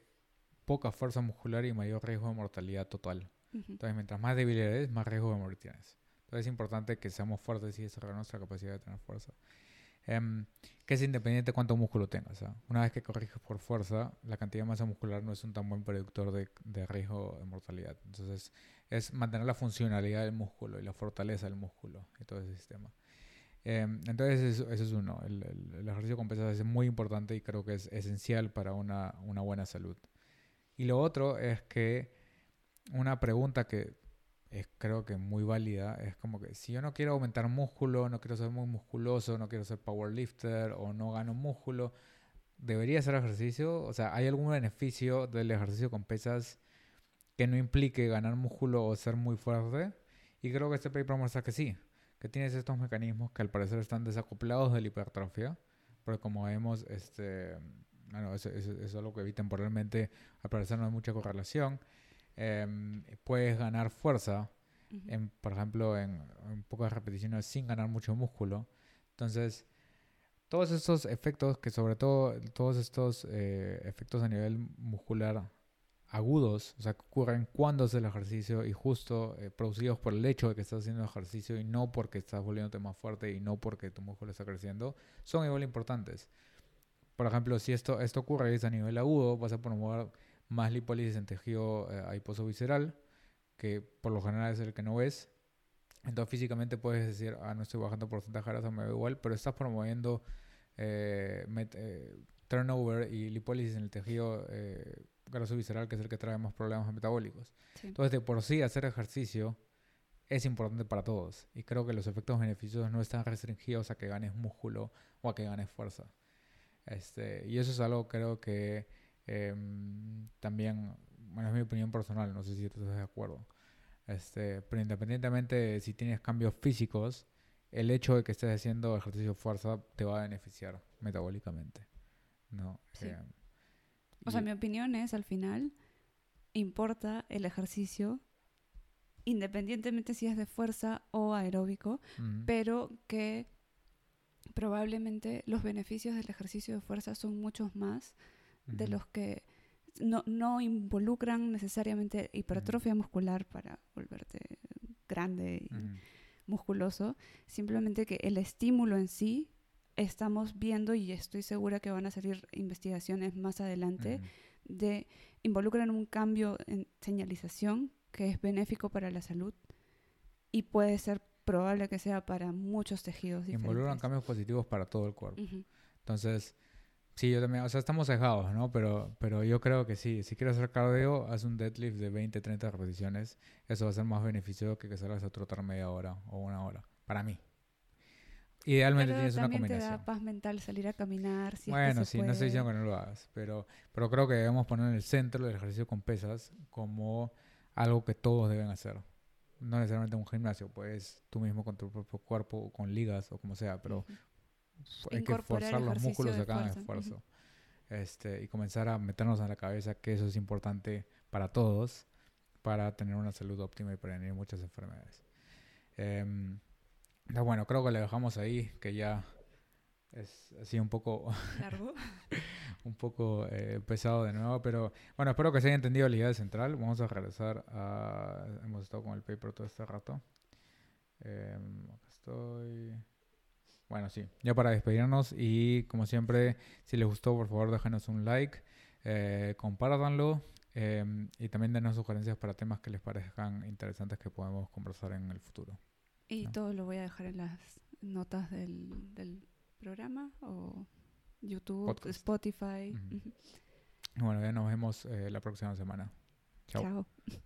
poca fuerza muscular y mayor riesgo de mortalidad total. Entonces, mientras más débil eres, más riesgo de morir tienes. Entonces es importante que seamos fuertes y desarrollar nuestra capacidad de tener fuerza. Em, que es independiente de cuánto músculo tengas. Una vez que corriges por fuerza, la cantidad de masa muscular no es un tan buen predictor de, de riesgo de mortalidad. Entonces, es mantener la funcionalidad del músculo y la fortaleza del músculo y todo ese sistema. Em, entonces, eso, es uno. El, el, ejercicio con pesas es muy importante y creo que es esencial para una, una buena salud. Y lo otro es que una pregunta que es creo que muy válida. Es como que si yo no quiero aumentar músculo, no quiero ser muy musculoso, no quiero ser powerlifter o no gano músculo, ¿debería hacer ejercicio? O sea, ¿hay algún beneficio del ejercicio con pesas que no implique ganar músculo o ser muy fuerte? Y creo que este paper muestra que sí, que tienes estos mecanismos que al parecer están desacoplados de la hipertrofia, porque como vemos, este, bueno, eso, es algo que vi temporalmente, al parecer no hay mucha correlación. Em, puedes ganar fuerza, en, por ejemplo, en, pocas repeticiones sin ganar mucho músculo. Entonces, todos estos efectos, que sobre todo todos estos eh, efectos a nivel muscular agudos, o sea, que ocurren cuando haces el ejercicio y justo eh, producidos por el hecho de que estás haciendo ejercicio y no porque estás volviéndote más fuerte y no porque tu músculo está creciendo, son igual importantes. Por ejemplo, si esto, esto ocurre a nivel agudo, vas a promover más lipólisis en tejido eh, adiposo visceral, que por lo general es el que no ves. Entonces físicamente puedes decir, ah, no estoy bajando porcentaje de grasa, me veo igual, pero estás promoviendo eh, eh, turnover y lipólisis en el tejido graso visceral, que es el que trae más problemas metabólicos. Entonces, de por sí, hacer ejercicio es importante para todos. Y creo que los efectos beneficiosos no están restringidos a que ganes músculo o a que ganes fuerza. Este, y eso es algo creo que Em, también, bueno, es mi opinión personal, no sé si estás de acuerdo. Este, pero independientemente de si tienes cambios físicos, el hecho de que estés haciendo ejercicio de fuerza te va a beneficiar metabólicamente. ¿no? Em, o sea, mi opinión es, al final, importa el ejercicio, independientemente si es de fuerza o aeróbico, pero que probablemente los beneficios del ejercicio de fuerza son muchos más de los que no, no involucran necesariamente hipertrofia muscular para volverte grande y musculoso, simplemente que el estímulo en sí estamos viendo y estoy segura que van a salir investigaciones más adelante de involucran un cambio en señalización que es benéfico para la salud y puede ser probable que sea para muchos tejidos diferentes. Involucran cambios positivos para todo el cuerpo. Entonces, Sí, yo también, o sea, estamos cejados, ¿no? Pero, pero yo creo que sí, si quieres hacer cardio, haz un deadlift de 20, 30 repeticiones. Eso va a ser más beneficioso que que salgas a trotar media hora o una hora, para mí. Idealmente tienes una combinación. te da paz mental salir a caminar. Si bueno, es que sí, no estoy diciendo que no lo hagas, pero, pero creo que debemos poner en el centro el ejercicio con pesas como algo que todos deben hacer. No necesariamente un gimnasio, pues tú mismo con tu propio cuerpo, con ligas o como sea, pero hay que forzar los músculos de cada esfuerzo. Este, y comenzar a meternos en la cabeza que eso es importante para todos para tener una salud óptima y prevenir muchas enfermedades. Eh, bueno, creo que le dejamos ahí, que ya es así un poco largo, <laughs> un poco eh, pesado de nuevo, pero bueno, espero que se haya entendido la idea central. Vamos a regresar a... Hemos estado con el paper todo este rato. Eh, acá estoy... Bueno, sí, ya para despedirnos y como siempre, si les gustó, por favor déjanos un like, eh, compártanlo em, y también denos sugerencias para temas que les parezcan interesantes que podemos conversar en el futuro. Y todo lo voy a dejar en las notas del, del programa o YouTube, Spotify. Bueno, ya nos vemos eh, la próxima semana. Chao. Chao.